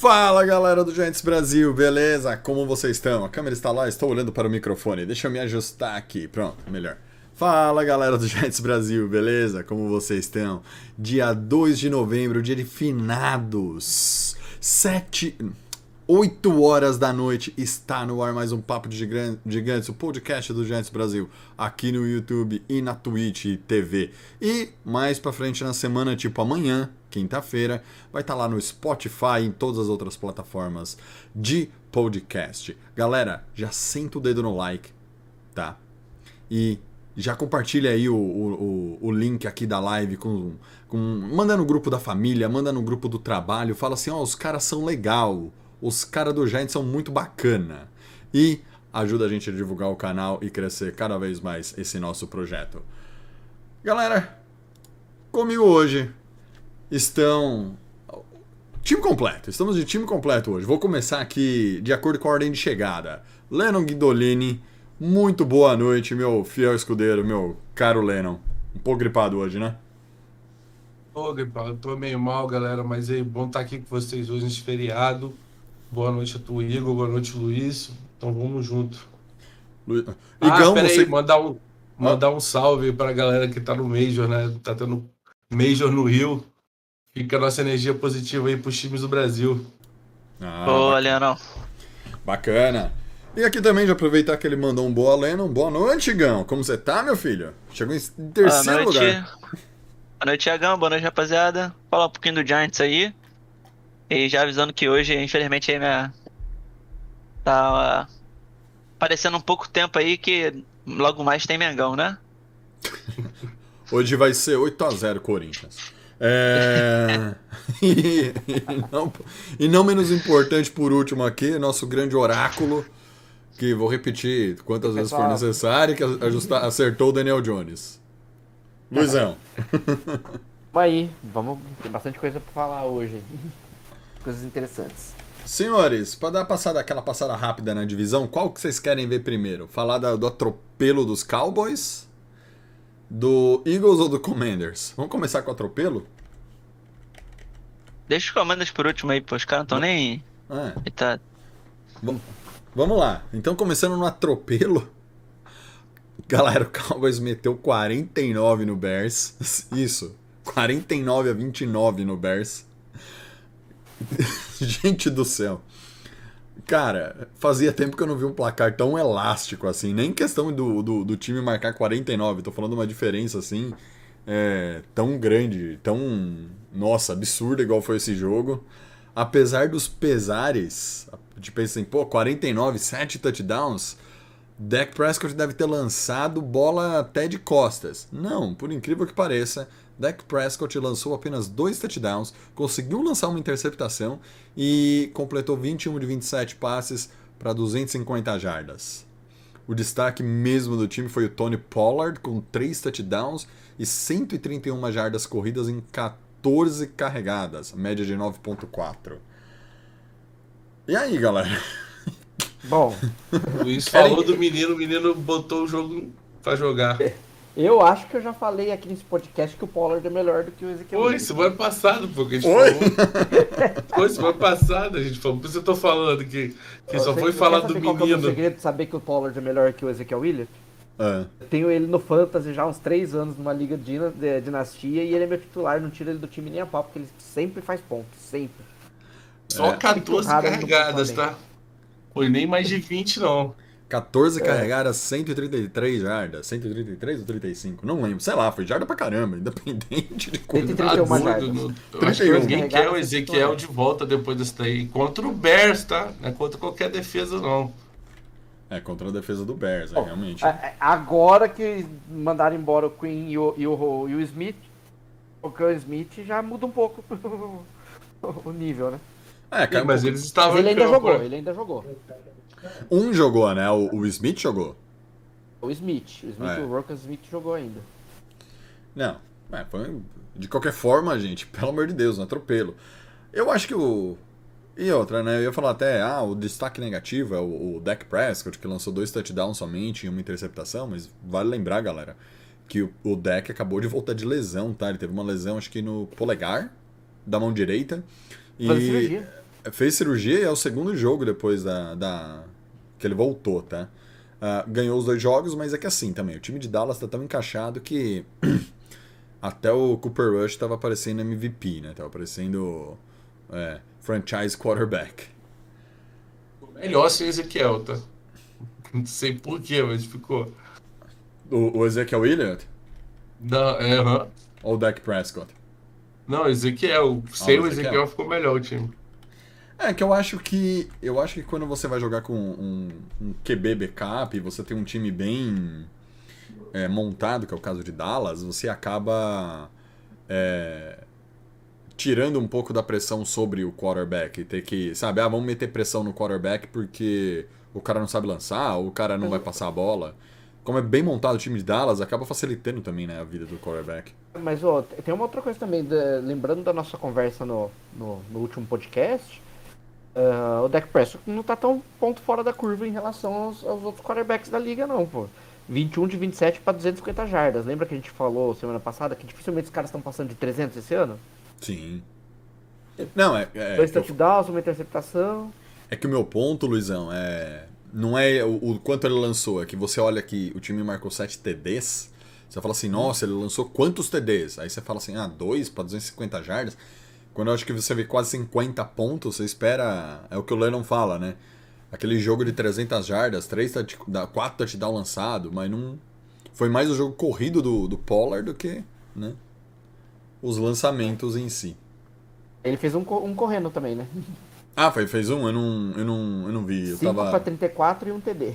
Fala galera do Giants Brasil, beleza? Como vocês estão? A câmera está lá, estou olhando para o microfone. Deixa eu me ajustar aqui, pronto, melhor. Fala galera do Giants Brasil, beleza? Como vocês estão? Dia 2 de novembro, dia de finados. 7. 8 horas da noite está no ar mais um Papo de Gigantes, o podcast do Giants Brasil, aqui no YouTube e na Twitch TV. E mais pra frente na semana, tipo amanhã, quinta-feira, vai estar tá lá no Spotify e em todas as outras plataformas de podcast. Galera, já senta o dedo no like, tá? E já compartilha aí o, o, o, link aqui da live com, com. Manda no grupo da família, manda no grupo do trabalho, fala assim, ó, oh, os caras são legal os caras do Giants são muito bacana. E ajuda a gente a divulgar o canal e crescer cada vez mais esse nosso projeto. Galera, comigo hoje estão. Time completo, estamos de time completo hoje. Vou começar aqui de acordo com a ordem de chegada. Lennon Guidolini, muito boa noite, meu fiel escudeiro, meu caro Lennon. Um pouco gripado hoje, né? Ô, gripado, tô meio mal, galera, mas é bom estar aqui com vocês hoje nesse feriado. Boa noite a tu, Igor. Boa noite, Luiz. Então vamos junto. Lu... Ah, Igão, peraí, você... mandar um, mandar um salve pra galera que tá no Major, né? Tá tendo Major no Rio. Fica a nossa energia positiva aí pros times do Brasil. Ah, Boa, Leonão. Bacana. E aqui também, de aproveitar que ele mandou um boa Lennon. Boa noite, Gão. Como você tá, meu filho? Chegou em terceiro boa lugar. Boa noite, Tiagão. Boa noite, rapaziada. Fala um pouquinho do Giants aí. E já avisando que hoje, infelizmente, minha... tá uh, parecendo um pouco tempo aí que logo mais tem Mengão, né? hoje vai ser 8x0 Corinthians. É... e, e, não, e não menos importante, por último aqui, nosso grande oráculo, que vou repetir quantas vezes for necessário, que ajustar, acertou o Daniel Jones. Luizão. Aí, vamos, tem bastante coisa para falar hoje coisas interessantes. Senhores, para dar passada, aquela passada rápida na divisão, qual que vocês querem ver primeiro? Falar da, do atropelo dos Cowboys? Do Eagles ou do Commanders? Vamos começar com o atropelo? Deixa os Commanders por último aí, pô. Os caras não estão nem. É. Tá... Vamos lá. Então, começando no atropelo. Galera, o Cowboys meteu 49 no Bears. Isso. 49 a 29 no Bears. Gente do céu. Cara, fazia tempo que eu não vi um placar tão elástico assim. Nem questão do, do, do time marcar 49. Tô falando uma diferença assim. É, tão grande, tão. Nossa, absurda igual foi esse jogo. Apesar dos pesares, de pensar assim, pô, 49, 7 touchdowns. Dak Prescott deve ter lançado bola até de costas. Não, por incrível que pareça, Dak Prescott lançou apenas dois touchdowns, conseguiu lançar uma interceptação e completou 21 de 27 passes para 250 jardas. O destaque mesmo do time foi o Tony Pollard, com 3 touchdowns e 131 jardas corridas em 14 carregadas, média de 9.4. E aí, galera? Bom, o Luiz falou do menino, o menino botou o jogo para jogar. Eu acho que eu já falei aqui nesse podcast que o Pollard é melhor do que o Ezequiel. Foi, semana passada, porque a gente Oi? falou. Foi, semana passada a gente falou. Por isso eu tô falando que, que só foi falar do menino. É o segredo de saber que o Pollard é melhor que o Ezequiel Williams? É. Eu tenho ele no Fantasy já há uns três anos numa liga de, de dinastia e ele é meu titular, não tiro ele do time nem a pau, porque ele sempre faz pontos, sempre. Só é. 14 carregadas, tá? Foi nem mais de 20, não. 14 é. carregadas, 133 jardas. 133 ou 35? Não lembro. Sei lá, foi jarda pra caramba, independente de como. 131 jardas. Acho que ninguém quer o Ezequiel de volta depois desse daí. Contra o Bears, tá? Não é contra qualquer defesa, não. É, contra a defesa do Bears, é, realmente. Agora que mandaram embora o Queen e o, e o, e o Smith, o Cam Smith já muda um pouco o nível, né? É, cara, mas eles estavam. Mas ele ainda jogou, ele ainda jogou. Um jogou, né? O, o Smith jogou. O Smith. O Smith, é. o Smith jogou ainda. Não. É, foi, de qualquer forma, gente, pelo amor de Deus, um atropelo. Eu acho que o. E outra, né? Eu ia falar até, ah, o destaque negativo é o, o Dak Prescott, que lançou dois touchdowns somente e uma interceptação, mas vale lembrar, galera, que o, o Dak acabou de voltar de lesão, tá? Ele teve uma lesão, acho que no polegar da mão direita. E. fez cirurgia e é o segundo jogo depois da, da que ele voltou, tá? Uh, ganhou os dois jogos, mas é que assim também, o time de Dallas tá tão encaixado que até o Cooper Rush tava aparecendo MVP, né? Tava aparecendo é, franchise quarterback. Melhor sem Ezequiel, tá? Não sei porquê, mas ficou. O, o Ezequiel Williams? Não, é, uhum. Ou o Dak Prescott? Não, Ezequiel. Sem ah, o Ezequiel. Ezequiel ficou melhor o time. É que eu acho que. Eu acho que quando você vai jogar com um, um QB backup, você tem um time bem é, montado, que é o caso de Dallas, você acaba é, tirando um pouco da pressão sobre o quarterback. Ter que, sabe, ah, vamos meter pressão no quarterback porque o cara não sabe lançar, ou o cara não vai passar a bola. Como é bem montado o time de Dallas, acaba facilitando também né, a vida do quarterback. Mas ó, tem uma outra coisa também, de, lembrando da nossa conversa no, no, no último podcast Uh, o Dak Prescott não tá tão ponto fora da curva em relação aos, aos outros quarterbacks da liga, não, pô. 21 de 27 para 250 jardas. Lembra que a gente falou semana passada que dificilmente os caras estão passando de 300 esse ano? Sim. Não, é. é Dois touchdowns, eu... uma interceptação. É que o meu ponto, Luizão, é. Não é o, o, quanto ele lançou, é que você olha que o time marcou 7 TDs. Você fala assim, nossa, ele lançou quantos TDs? Aí você fala assim, ah, 2 para 250 jardas. Quando eu acho que você vê quase 50 pontos, você espera. É o que o Lennon fala, né? Aquele jogo de 300 jardas, 3 4 touchdown lançado, mas não. Foi mais o jogo corrido do, do Pollard do que né, os lançamentos em si. Ele fez um, um correndo também, né? Ah, foi, fez um? Eu não, eu não, eu não vi. 5 tava... para 34 e um TD.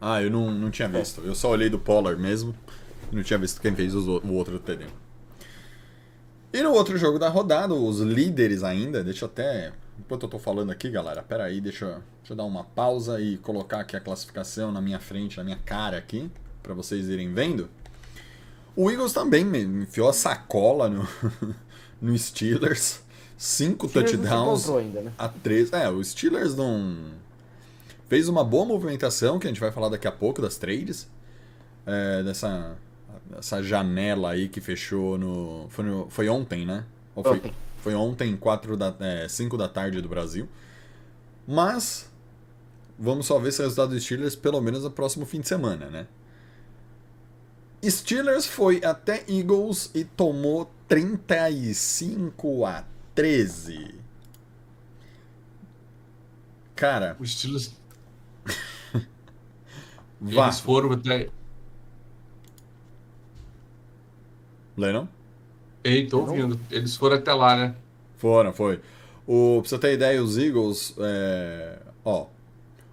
Ah, eu não, não tinha visto. Eu só olhei do Pollard mesmo. Não tinha visto quem fez o outro TD. E no outro jogo da rodada, os líderes ainda, deixa eu até. Enquanto eu tô falando aqui, galera, pera aí, deixa, deixa eu dar uma pausa e colocar aqui a classificação na minha frente, na minha cara aqui, para vocês irem vendo. O Eagles também enfiou a sacola no, no Steelers. Cinco touchdowns ainda, né? a três. É, o Steelers não. Fez uma boa movimentação, que a gente vai falar daqui a pouco das trades. É, dessa essa janela aí que fechou no. Foi, no, foi ontem, né? Ou foi, ontem. foi ontem, 4 da, é, 5 da tarde do Brasil. Mas vamos só ver se o resultado dos Steelers pelo menos no próximo fim de semana, né? Steelers foi até Eagles e tomou 35 a 13. Cara. Os Steelers. Eles foram até. Lennon? Ei, tô ouvindo. Eles foram até lá, né? Foram, foi. O, pra você ter ideia, os Eagles. É, ó.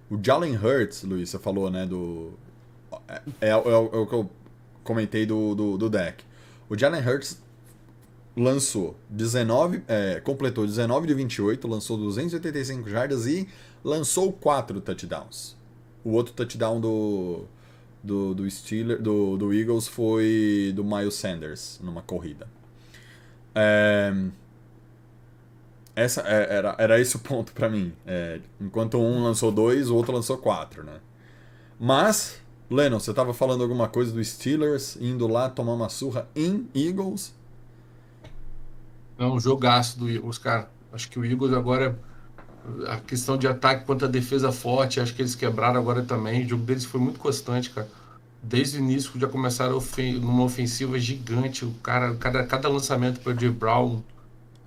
O Jalen Hurts, Luiz, você falou, né? Do. É, é, é, é o que eu comentei do, do, do deck. O Jalen Hurts lançou 19. É, completou 19 de 28, lançou 285 jardas e lançou 4 touchdowns. O outro touchdown do, do, do Steelers, do, do Eagles foi do Miles Sanders numa corrida. É, essa é, era, era esse o ponto para mim. É, enquanto um lançou dois, o outro lançou quatro, né? Mas, Lennon, você tava falando alguma coisa do Steelers indo lá tomar uma surra em Eagles? É um jogaço do Eagles, cara. Acho que o Eagles agora a questão de ataque contra a defesa forte, acho que eles quebraram agora também. O jogo deles foi muito constante, cara. Desde o início já começaram ofen numa ofensiva gigante. O cara, cada, cada lançamento para o Brown. O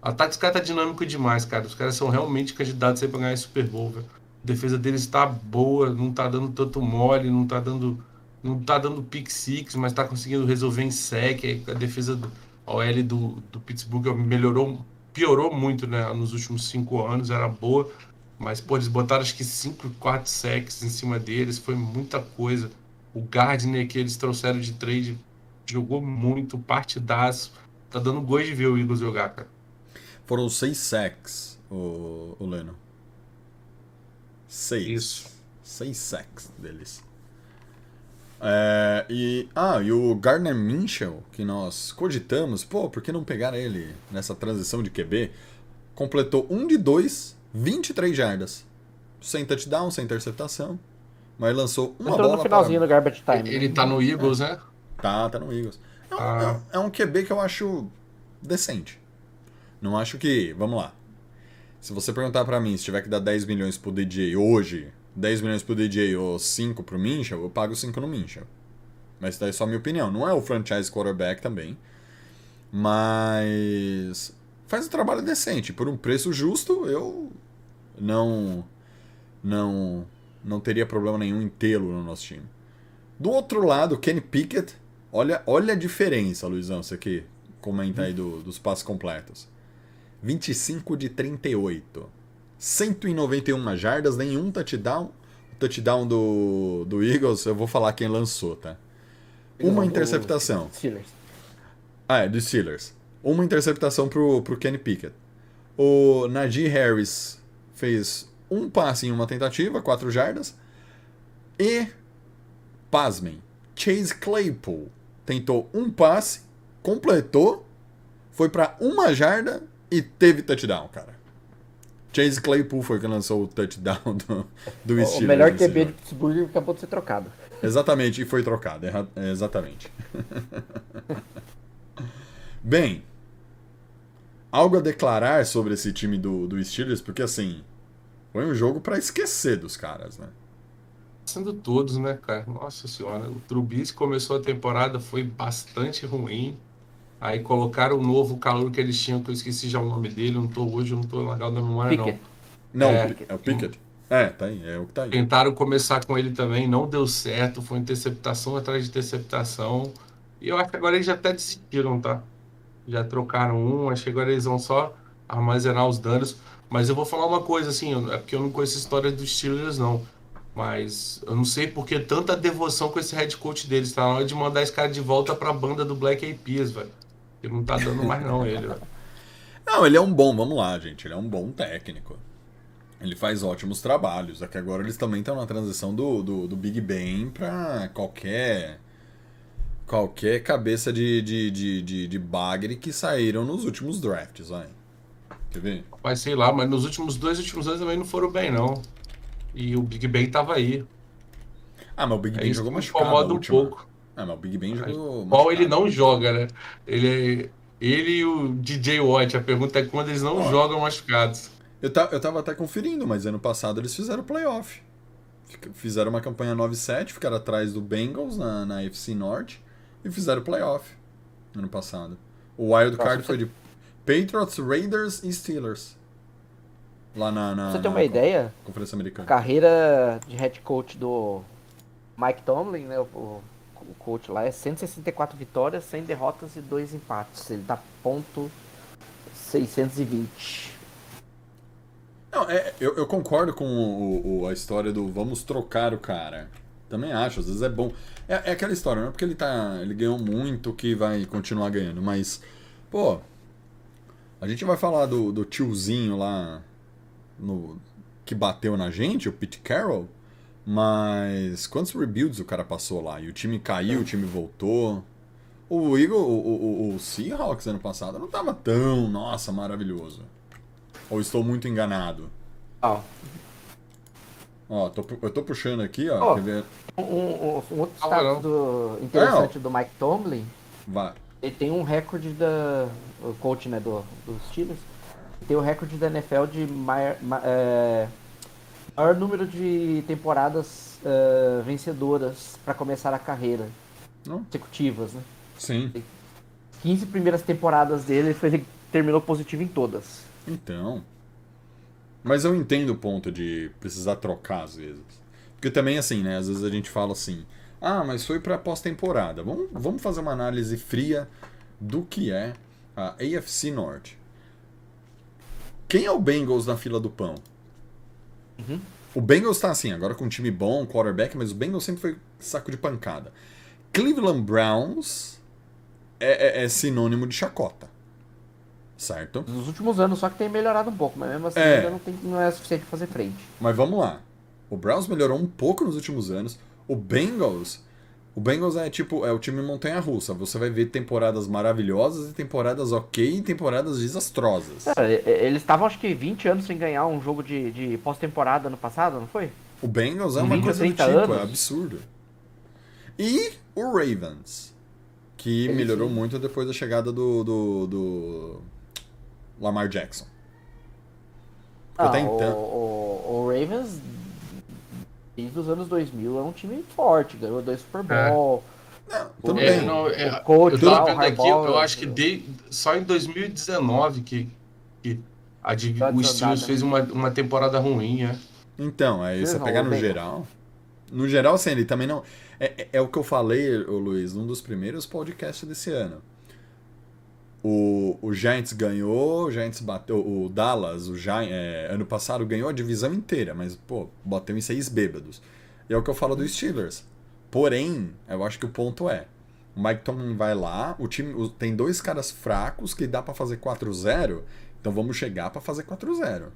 ataque dos caras tá dinâmico demais, cara. Os caras são realmente candidatos aí para ganhar esse Super Bowl, velho. Defesa deles está boa, não tá dando tanto mole, não tá dando não tá dando pick six, mas tá conseguindo resolver em sec. A defesa do OL do, do Pittsburgh melhorou piorou muito né, nos últimos cinco anos, era boa, mas pô, eles botaram acho que 5, 4 sacks em cima deles, foi muita coisa. O Gardner que eles trouxeram de trade jogou muito, partidaço. Tá dando gosto de ver o Eagles jogar, cara. Foram seis sacks, o, o Leno. Seis. Isso. Seis sacks deles. É, e, ah, e o Gardner Minshew, que nós cogitamos, pô, por que não pegar ele nessa transição de QB? Completou um de dois, 23 jardas. Sem touchdown, sem interceptação. Mas lançou uma Entrou bola. no finalzinho para... do garbage time. Ele tá no Eagles, é. né? Tá, tá no Eagles. É um, ah. é, é um QB que eu acho decente. Não acho que. Vamos lá. Se você perguntar para mim se tiver que dar 10 milhões pro DJ hoje, 10 milhões pro DJ ou 5 pro Minchel, eu pago 5 no Minchel. Mas daí é só minha opinião. Não é o franchise quarterback também. Mas faz um trabalho decente. Por um preço justo, eu não não não teria problema nenhum em tê-lo no nosso time. Do outro lado, Kenny Pickett, olha, olha a diferença, Luizão, você aqui comenta aí do, dos passos completos. 25 de 38. 191 jardas, nenhum touchdown. O touchdown do, do Eagles, eu vou falar quem lançou, tá? Uma interceptação. Steelers. Ah, é, do Steelers. Uma interceptação pro, pro Kenny Pickett. O Najee Harris fez um passe em uma tentativa, 4 jardas. E, pasmem, Chase Claypool tentou um passe, completou, foi para uma jarda e teve touchdown, cara. Chase Claypool foi quem lançou o touchdown do, do o Steelers. O melhor QB de Pittsburgh acabou de ser trocado. Exatamente, e foi trocado. Exatamente. Bem, algo a declarar sobre esse time do, do Steelers, porque assim, foi um jogo pra esquecer dos caras, né? Sendo todos, né, cara? Nossa senhora. O Trubisky começou a temporada, foi bastante ruim. Aí colocaram o novo calor que eles tinham, que eu esqueci já o nome dele. Não tô hoje, eu não tô legal da memória, Pickett. Não, É. é, o Pickett. É, tá aí, é o que tá não. aí. Tentaram começar com ele também, não deu certo. Foi interceptação atrás de interceptação. E eu acho que agora eles já até desistiram, tá? Já trocaram um, acho que agora eles vão só armazenar os danos. Mas eu vou falar uma coisa, assim, é porque eu não conheço a história dos Steelers, não. Mas eu não sei por que tanta devoção com esse head coach deles. Tá na hora de mandar esse cara de volta pra banda do Black Eyed Peas, velho. Ele não tá dando mais não, ele, velho. Não, ele é um bom, vamos lá, gente. Ele é um bom técnico. Ele faz ótimos trabalhos. É que agora eles também estão na transição do, do, do Big Ben pra qualquer. qualquer cabeça de, de, de, de, de bagre que saíram nos últimos drafts, vai. Quer ver? Mas sei lá, mas nos últimos dois últimos anos também não foram bem, não. E o Big Ben tava aí. Ah, mas o Big É Ben isso jogou machucado. incomoda um pouco. Ah, mas o Big Ben jogou. Qual ele não joga, né? Ele. Ele e o DJ Watt. A pergunta é quando eles não Ó. jogam machucados. Eu, ta, eu tava até conferindo, mas ano passado eles fizeram playoff. Fizeram uma campanha 9-7, ficaram atrás do Bengals na, na FC Norte e fizeram playoff ano passado. O wild Nossa, card foi de Patriots, Raiders e Steelers. Lá na, na, você na uma ideia, Conferência a Americana. carreira de head coach do Mike Tomlin, né? O, o coach lá é 164 vitórias, 100 derrotas e 2 empates. Ele tá ponto 620. Não, é, eu, eu concordo com o- o- a história do vamos trocar o cara. Também acho, às vezes é bom. É, é aquela história, não é porque ele tá. ele ganhou muito que vai continuar ganhando, mas. Pô. A gente vai falar do, do tiozinho lá no, que bateu na gente, o Pete Carroll. Mas quantos rebuilds o cara passou lá? E o time caiu, o time voltou. O Eagle, o, o, o Seahawks ano passado não tava tão, nossa, maravilhoso. Ou estou muito enganado? Ó, Ó, tô eu tô puxando aqui, ó. Quer ver? um, um- um outro Ah, destaque não. do, interessante do Mike Tomlin, Vai. ele tem um recorde da. O coach né, do, dos Steelers. Tem o recorde da NFL de maior, ma- é, maior número de temporadas é, vencedoras para começar a carreira. Consecutivas, né? Sim. 15 primeiras temporadas dele, ele terminou positivo em todas. Então. Mas eu entendo o ponto de precisar trocar às vezes. Porque também, assim, né? Às vezes a gente fala assim: ah, mas foi pra pós-temporada. Vamos, vamos fazer uma análise fria do que é a AFC Norte. Quem é o Bengals na fila do pão? Uhum. O Bengals tá assim, agora com um time bom, quarterback, mas o Bengals sempre foi saco de pancada. Cleveland Browns é, é- é sinônimo de chacota. Certo? Nos últimos anos, só que tem melhorado um pouco, mas mesmo assim É. ainda não, tem, não é suficiente pra fazer frente. Mas vamos lá. O Browns melhorou um pouco nos últimos anos. O Bengals. O Bengals é tipo, é o time montanha-russa. Você vai ver temporadas maravilhosas e temporadas ok e temporadas desastrosas. Cara, eles estavam acho que 20 anos sem ganhar um jogo de, de pós-temporada ano passado, não foi? O Bengals é uma 20 a coisa do 30 tipo, é anos. absurdo. E o Ravens, que Ele melhorou sim. muito depois da chegada do, do, do Lamar Jackson. Até então. O, o, o, Ravens, desde os anos 2000, é um time forte, ganhou dois Super é. Bowl. É. Não, tudo é, bem. Não, é, o coach, eu tava vendo aqui, eu acho que de, só em 2019 que, que a, o Steelers fez uma, uma temporada ruim, é. Então, aí você pegar no geral. No geral, assim, ele também não. É, é, é o que eu falei, Luiz, num dos primeiros podcasts desse ano. O, o Giants ganhou, o Giants bateu. O Dallas, o Giants, é, ano passado, ganhou a divisão inteira, mas, pô, bateu em seis bêbados. E é o que eu falo do Steelers. Porém, eu acho que o ponto é. O Mike Tomlin vai lá, o time o, tem dois caras fracos que dá para fazer 4-0, então vamos chegar para fazer 4-0.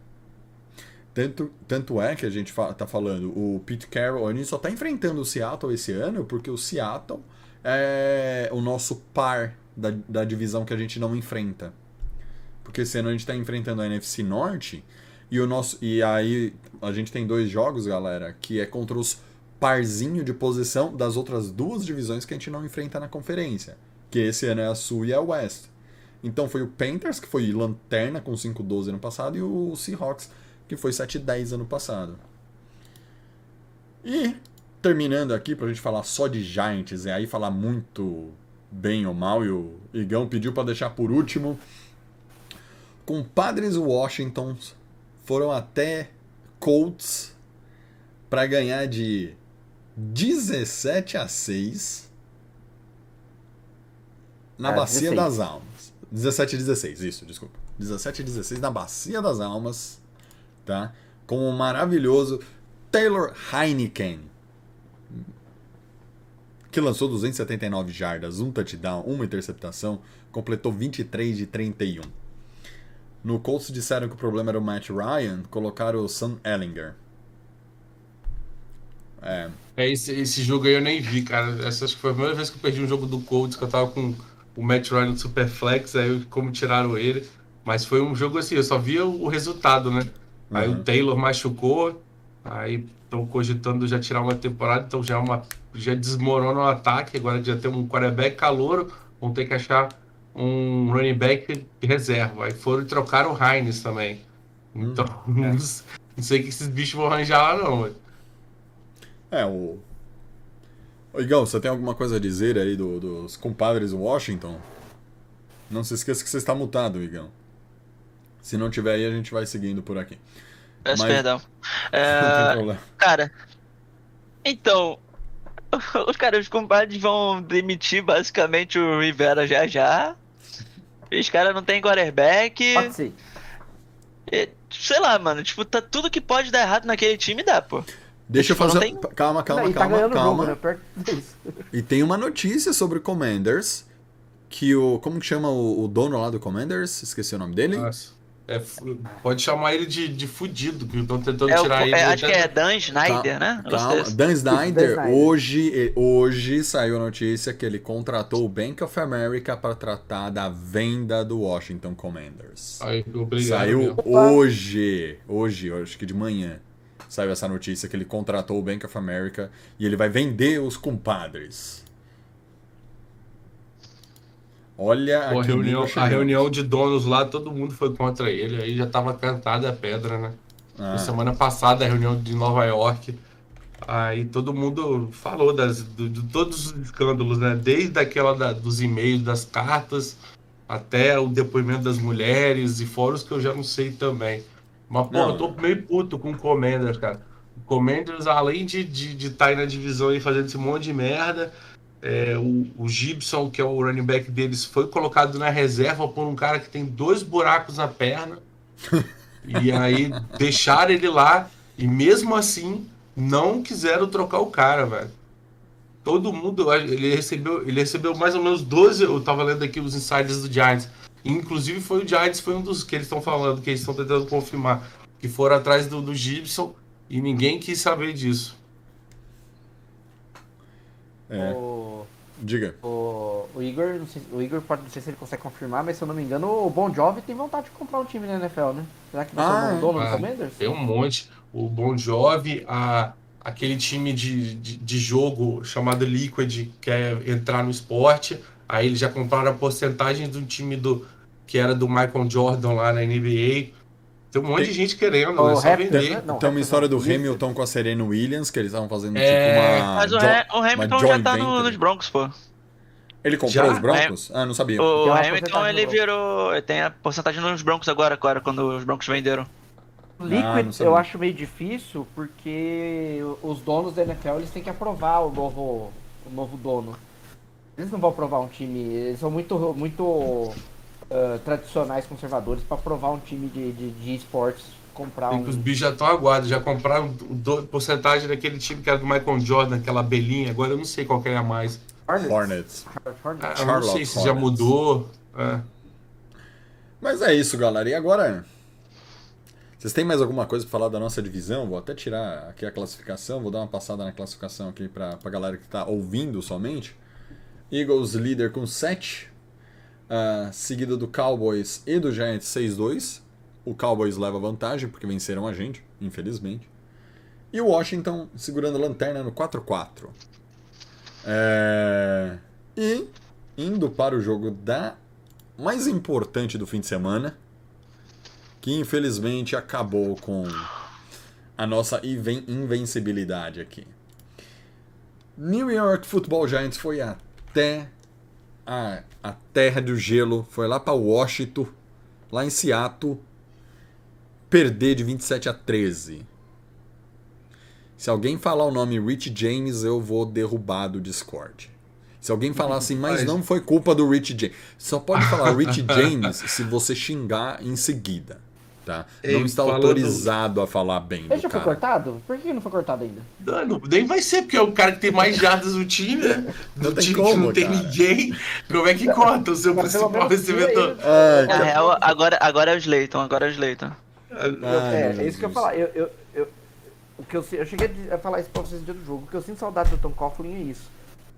Tanto, tanto é que a gente fa tá falando, o Pete Carroll, a gente só tá enfrentando o Seattle esse ano porque o Seattle é o nosso par da, da divisão que a gente não enfrenta. Porque ano a gente tá enfrentando a NFC Norte e o nosso e aí a gente tem dois jogos, galera, que é contra os parzinho de posição das outras duas divisões que a gente não enfrenta na conferência, que esse ano é a Sul e a West. Então foi o Panthers que foi lanterna com 5-12 ano passado e o Seahawks que foi 7-10 ano passado. E, terminando aqui, pra gente falar só de Giants, e aí falar muito bem ou mal, e o Igão pediu para deixar por último. Compadres Washingtons foram até Colts para ganhar de 17 a 6 na é, Bacia 16. das Almas. 17 a 16, isso, desculpa. 17 a 16 na Bacia das Almas tá? Com o maravilhoso Taylor Heineken, que lançou 279 jardas, um touchdown, uma interceptação, completou 23 de 31. No Colts disseram que o problema era o Matt Ryan, colocaram o Sam Ellinger. É. é esse, esse jogo aí eu nem vi, cara. Essa acho que foi a primeira vez que eu perdi um jogo do Colts, que eu tava com o Matt Ryan no Superflex, aí como tiraram ele. Mas foi um jogo assim, eu só via o resultado, né? Aí o Taylor machucou, aí estão cogitando já tirar uma temporada, então já, é uma, já desmorona o ataque, agora já tem um quarterback calouro, vão ter que achar um running back reserva. Aí foram trocar o Heinz também. Então, hum, é. não, não sei o que esses bichos vão arranjar lá, não. É, o. Ô, Igão, você tem alguma coisa a dizer aí do, dos compadres do Washington? Não se esqueça que você está mutado, Igão. Se não tiver aí, a gente vai seguindo por aqui. Peço Mas... perdão. É... Cara, então, os caras, os compadres vão demitir basicamente o Rivera já já. Os caras não tem quarterback. Pode ser. E, sei lá, mano, tipo, tá tudo que pode dar errado naquele time dá, pô. Deixa eu tipo, fazer. Tem... Calma, calma, não, calma, tá calma. Jogo, né? E tem uma notícia sobre o Commanders. Que o. Como que chama o, o dono lá do Commanders? Esqueci o nome dele. Nossa. É, pode chamar ele de, de fudido, que estão tentando é tirar o, ele. É, acho que é Dan Snyder, né? Calma. Dan Snyder, hoje, hoje saiu a notícia que ele contratou o Bank of America para tratar da venda do Washington Commanders. Ai, obrigado, saiu meu. hoje, hoje, acho que de manhã, saiu essa notícia que ele contratou o Bank of America e ele vai vender os compadres. Olha Pô, a, reunião, a reunião de donos lá, todo mundo foi contra ele. Aí já tava cantada a pedra, né? Ah. semana passada, a reunião de Nova York. Aí todo mundo falou das, de, de todos os escândalos, né? Desde aquela da, dos e-mails, das cartas, até o depoimento das mulheres e fora os que eu já não sei também. Mas, pô, eu tô meio puto com o Commanders, cara. O Commanders, além de estar de, de tá aí na divisão e fazendo esse monte de merda, é, o, o, Gibson, que é o running back deles, foi colocado na reserva por um cara que tem dois buracos na perna. e aí deixaram ele lá e mesmo assim não quiseram trocar o cara, velho. Todo mundo, ele recebeu, ele recebeu mais ou menos 12, eu tava lendo aqui os insiders do Giants. Inclusive foi o Giants, foi um dos que eles estão falando, que eles estão tentando confirmar, que foram atrás do, do Gibson e ninguém quis saber disso. É. O... Diga. O, o Igor, não sei, o Igor pode, não sei se ele consegue confirmar, mas se eu não me engano, o Bon Jovi tem vontade de comprar um time na NFL, né? Será que vai ah, ser o dono ah, do Commanders? Tem um monte. O Bon Jovi, a, aquele time de, de, de, jogo chamado Liquid, quer entrar no esporte. Aí eles já compraram a porcentagem do time do que era do Michael Jordan lá na NBA. Tem um monte tem... de gente querendo, o é só Raptor, vender. Não, tem uma história do Hamilton com a Serena Williams, que eles estavam fazendo é... tipo uma. Mas o, jo... o Hamilton já tá no, nos Broncos, pô. Ele comprou já? os Broncos? É. Ah, não sabia. O Hamilton, ele virou. Tem a porcentagem nos Broncos agora, agora, quando os Broncos venderam. Liquid ah, eu acho meio difícil porque os donos da NFL eles têm que aprovar o novo, o novo dono. Eles não vão aprovar um time, eles são muito, muito uh, tradicionais, conservadores para aprovar um time de, de, de esportes comprar Tem um... Os bichos já estão aguardados, já compraram do, porcentagem daquele time que era do Michael Jordan, aquela abelhinha, agora eu não sei qual que é a mais. Hornets. Hornets. Ah, eu não sei se já mudou. É. Mas é isso, galera. E agora vocês têm mais alguma coisa para falar da nossa divisão? Vou até tirar aqui a classificação, vou dar uma passada na classificação aqui para a galera que está ouvindo somente. Eagles líder com 7, uh, seguido do Cowboys e do Giants 6-2. O Cowboys leva vantagem porque venceram a gente, infelizmente. E o Washington segurando a lanterna no 4-4. É... E indo para o jogo da mais importante do fim de semana, que infelizmente acabou com a nossa invencibilidade aqui. New York Football Giants foi até a, a terra do gelo, foi lá para Washington, lá em Seattle, perder de 27 a 13. Se alguém falar o nome Rich James, eu vou derrubar do Discord. Se alguém falar assim, mas não foi culpa do Rich James. Só pode falar Rich James se você xingar em seguida tá? Ei, não está autorizado a falar bem. Ele já foi cortado? Por que não foi cortado ainda? Não, nem vai ser, porque é o cara que tem mais jardas do time, né? Não do tem time como, que não tem cara. ninguém. Como é que corta o seu principal recebedor? Na real, agora, agora é o Slayton, agora é o Slayton. é, é isso que eu ia falar. Eu, eu, eu, o que eu, eu cheguei a falar isso pra vocês no dia do jogo. O que eu sinto saudade do Tom Coughlin é isso.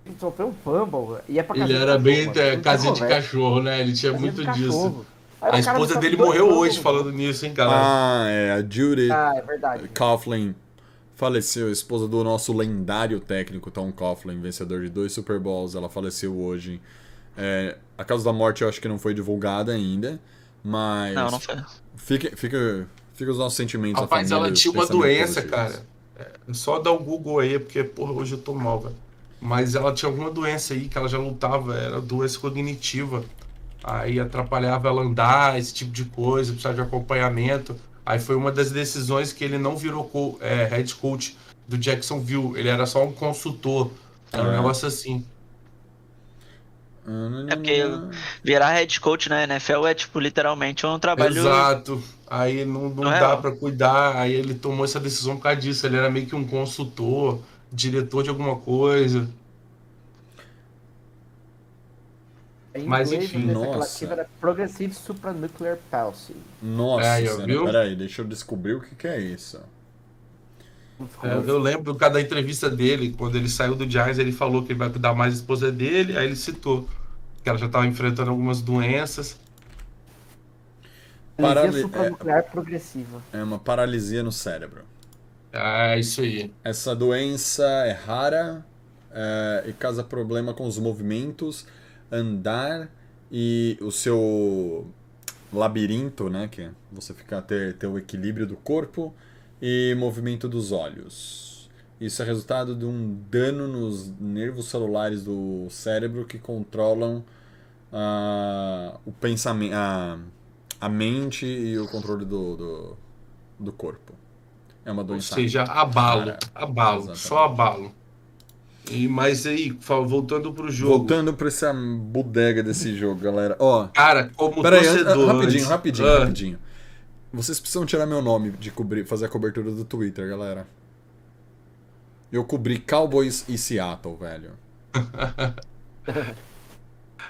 Ele sofreu um fumble e é pra Ele era bem é, casinha de cachorro, né? Ele tinha casinha muito disso. A esposa dele morreu hoje falando nisso, hein, cara? Ah, é. A Judy ah, é verdade. Coughlin faleceu, esposa do nosso lendário técnico Tom Coughlin, vencedor de dois Super Bowls. Ela faleceu hoje. É, a causa da morte eu acho que não foi divulgada ainda, mas. Não, não foi. Fica, fica, fica os nossos sentimentos. Rapaz, família, ela tinha uma doença, cara. É, só dá o um Google aí, porque, porra, hoje eu tô mal, velho. Mas ela tinha alguma doença aí que ela já lutava, era doença cognitiva. Aí atrapalhava ela andar, esse tipo de coisa, precisava de acompanhamento. Aí foi uma das decisões que ele não virou co é, head coach do Jacksonville, ele era só um consultor. Era um é. negócio assim. É porque virar head coach na NFL é tipo literalmente um trabalho. Exato. Aí não, não, não dá é. para cuidar. Aí ele tomou essa decisão por causa disso. Ele era meio que um consultor, diretor de alguma coisa. Em Mas enfim, nossa. Era Progressive Supranuclear Palsy. Nossa, é, senhora, peraí, deixa eu descobrir o que, que é isso. É, eu lembro cada entrevista dele, quando ele saiu do Giants, ele falou que ele vai cuidar mais da esposa dele, aí ele citou que ela já estava enfrentando algumas doenças. Paralisia supranuclear é, progressiva. É uma paralisia no cérebro. É isso aí. Essa doença é rara é, e causa problema com os movimentos andar e o seu labirinto, né, que você fica ter, ter o equilíbrio do corpo e movimento dos olhos. Isso é resultado de um dano nos nervos celulares do cérebro que controlam uh, o pensamento, a, a mente e o controle do, do, do corpo. É uma doença. Ou seja, abalo, abalo, Exatamente. só abalo. E, mas aí, voltando pro jogo. Voltando pra essa bodega desse jogo, galera. Ó. Cara, como pera torcedor. Aí, rapidinho, rapidinho, ah. rapidinho. Vocês precisam tirar meu nome de cobrir, fazer a cobertura do Twitter, galera. Eu cobri Cowboys e Seattle, velho.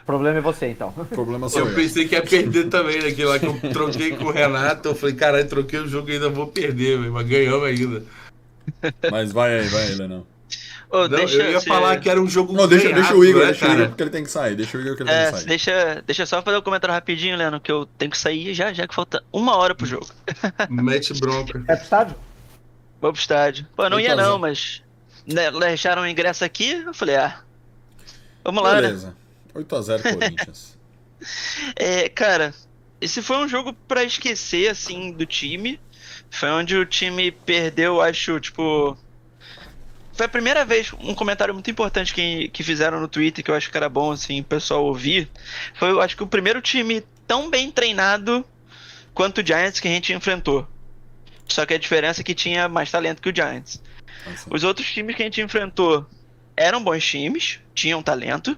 O problema é você, então. O problema sou eu. Eu pensei que ia perder também, naquele lá que eu troquei com o Renato. Eu falei, caralho, troquei o jogo e ainda vou perder, mas ganhamos ainda. Mas vai aí, vai aí, Lenão. Oh, não, deixa, eu ia falar que era um jogo Não, deixa, deixa o Igor, né, deixa o Igor porque ele tem que sair. Deixa o Igor que ele é, tem que sair. Deixa, deixa só fazer um comentário rapidinho, Leandro, que eu tenho que sair já, já que falta uma hora pro jogo. Mete bronca. É pro estádio? Vou pro estádio. Pô, não ia não, mas né, deixaram o ingresso aqui, eu falei, ah, vamos lá, Beleza. né? 8x0 Corinthians. é, cara, esse foi um jogo para esquecer, assim, do time. Foi onde o time perdeu, acho, tipo. Foi a primeira vez, um comentário muito importante que, que fizeram no Twitter, que eu acho que era bom, assim, o pessoal ouvir. Foi, eu acho que o primeiro time tão bem treinado quanto o Giants que a gente enfrentou. Só que a diferença é que tinha mais talento que o Giants. Nossa. Os outros times que a gente enfrentou eram bons times, tinham talento,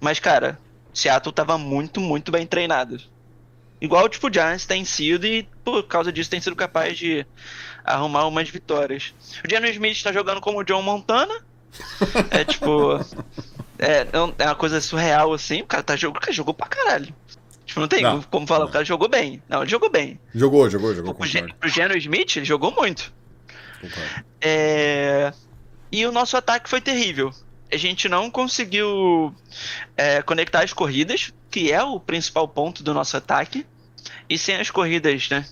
mas, cara, Seattle tava muito, muito bem treinado. Igual tipo, o Giants tem sido e por causa disso tem sido capaz de arrumar umas vitórias. O Geno Smith tá jogando como o John Montana. é tipo. É, é uma coisa surreal assim. O cara tá jogando. O cara jogou pra caralho. Tipo, não tem não, como falar, não. o cara jogou bem. Não, ele jogou bem. Jogou, jogou, jogou. Pro, Gen pro Geno Smith, ele jogou muito. É... E o nosso ataque foi terrível. A gente não conseguiu é, conectar as corridas, que é o principal ponto do nosso ataque. E sem as corridas, né?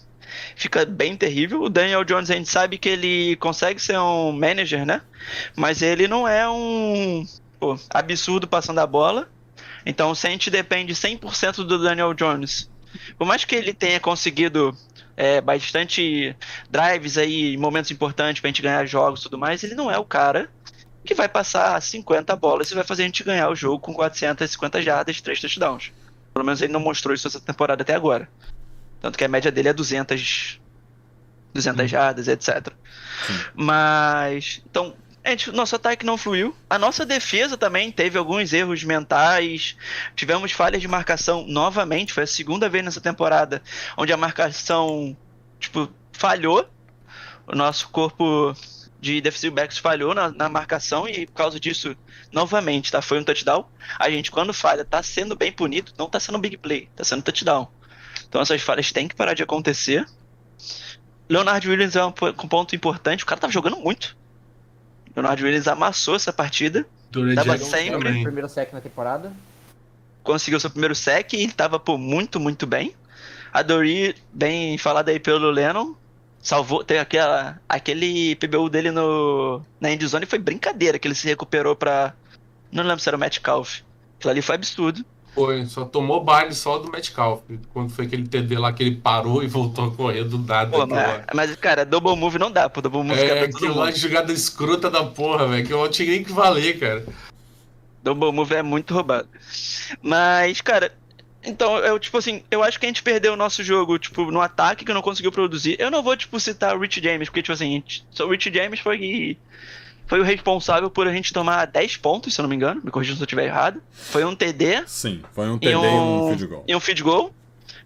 Fica bem terrível. O Daniel Jones, a gente sabe que ele consegue ser um manager, né? Mas ele não é um pô, absurdo passando a bola. Então, a gente depende 100% do Daniel Jones, por mais que ele tenha conseguido é, bastante drives aí, momentos importantes pra gente ganhar jogos e tudo mais, ele não é o cara que vai passar 50 bolas e vai fazer a gente ganhar o jogo com 450 jardas e 3 touchdowns. Pelo menos ele não mostrou isso essa temporada até agora. Tanto que a média dele é 200, 200 jardas, etc. Sim. Mas, então, gente, nosso ataque não fluiu. A nossa defesa também teve alguns erros mentais. Tivemos falhas de marcação novamente. Foi a segunda vez nessa temporada onde a marcação, tipo, falhou. O nosso corpo de defensive backs falhou na, na, marcação e por causa disso, novamente, tá? Foi um touchdown. A gente, quando falha, tá sendo bem punido, não tá sendo big play, tá sendo touchdown. Então essas falhas têm que parar de acontecer. Leonard Williams é um, ponto importante, o cara tava jogando muito. Leonard Williams amassou essa partida. Durante tava sempre. O primeiro sec na temporada. Conseguiu seu primeiro sec e tava pô, muito, muito bem. A Dori, bem falada aí pelo Lennon, Salvou, tem aquela, aquele PBU dele no, na endzone foi brincadeira, que ele se recuperou pra. Não lembro se era o Metcalf. Aquilo ali foi absurdo. Foi, só tomou baile só do Metcalf. Quando foi aquele TD lá que ele parou e voltou a correr do nada. Pô, mas, mas, cara, double move não dá, pô. Double move é, aquilo lá de jogada escrota da porra, velho. Que eu tinha nem que valer, cara. Double move é muito roubado. Mas, cara, então, eu, tipo assim, eu acho que a gente perdeu o nosso jogo, tipo, no ataque que não conseguiu produzir. Eu não vou, tipo, citar o Rich James, porque, tipo assim, gente, o Rich James foi, foi o responsável por a gente tomar 10 pontos, se eu não me engano. Me corrija se eu estiver errado. Foi um TD. Sim, foi um TD e um, e um feed goal. E um feed goal.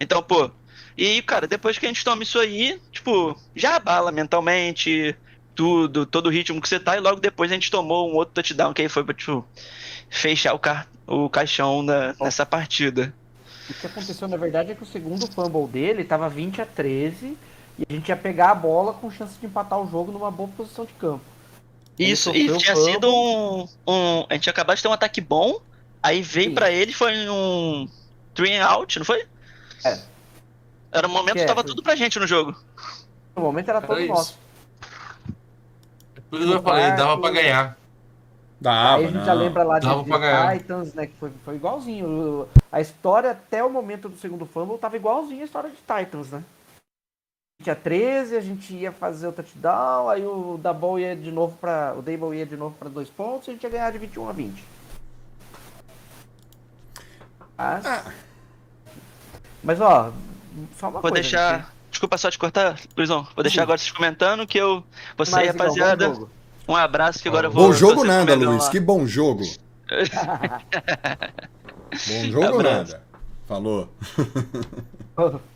Então, pô. E, cara, depois que a gente toma isso aí, tipo, já abala mentalmente, tudo, todo o ritmo que você tá, e logo depois a gente tomou um outro touchdown, que aí foi pra, tipo, fechar o, ca o caixão na, nessa partida. O que aconteceu, na verdade, é que o segundo fumble dele estava 20 a 13 e a gente ia pegar a bola com chance de empatar o jogo numa boa posição de campo. Isso, e tinha sido um, um, A gente acabou de ter um ataque bom, aí veio para ele foi um three out, não foi? É. Era o momento que estava é, tudo pra gente no jogo. No momento era todo era nosso. Por isso eu falei, dava pra ganhar. Dava, Aí a gente não. já lembra lá de, de Titans, né? Que foi, foi igualzinho. A história até o momento do segundo fumble tava igualzinho a história de Titans, né? Tinha 13, a gente ia fazer o touchdown, aí o Double ia de novo para o Dable ia de novo para dois pontos, e a gente ia ganhar de 21 a 20. Mas, ah. mas ó, só uma Vou coisa, deixar. Gente. Desculpa só te cortar, Luizão. Vou deixar Sim. agora vocês comentando que eu. Você aí, rapaziada. Um abraço que agora eu vou. Bom jogo nada, Luiz. Lá. Que bom jogo. bom jogo nada. Falou.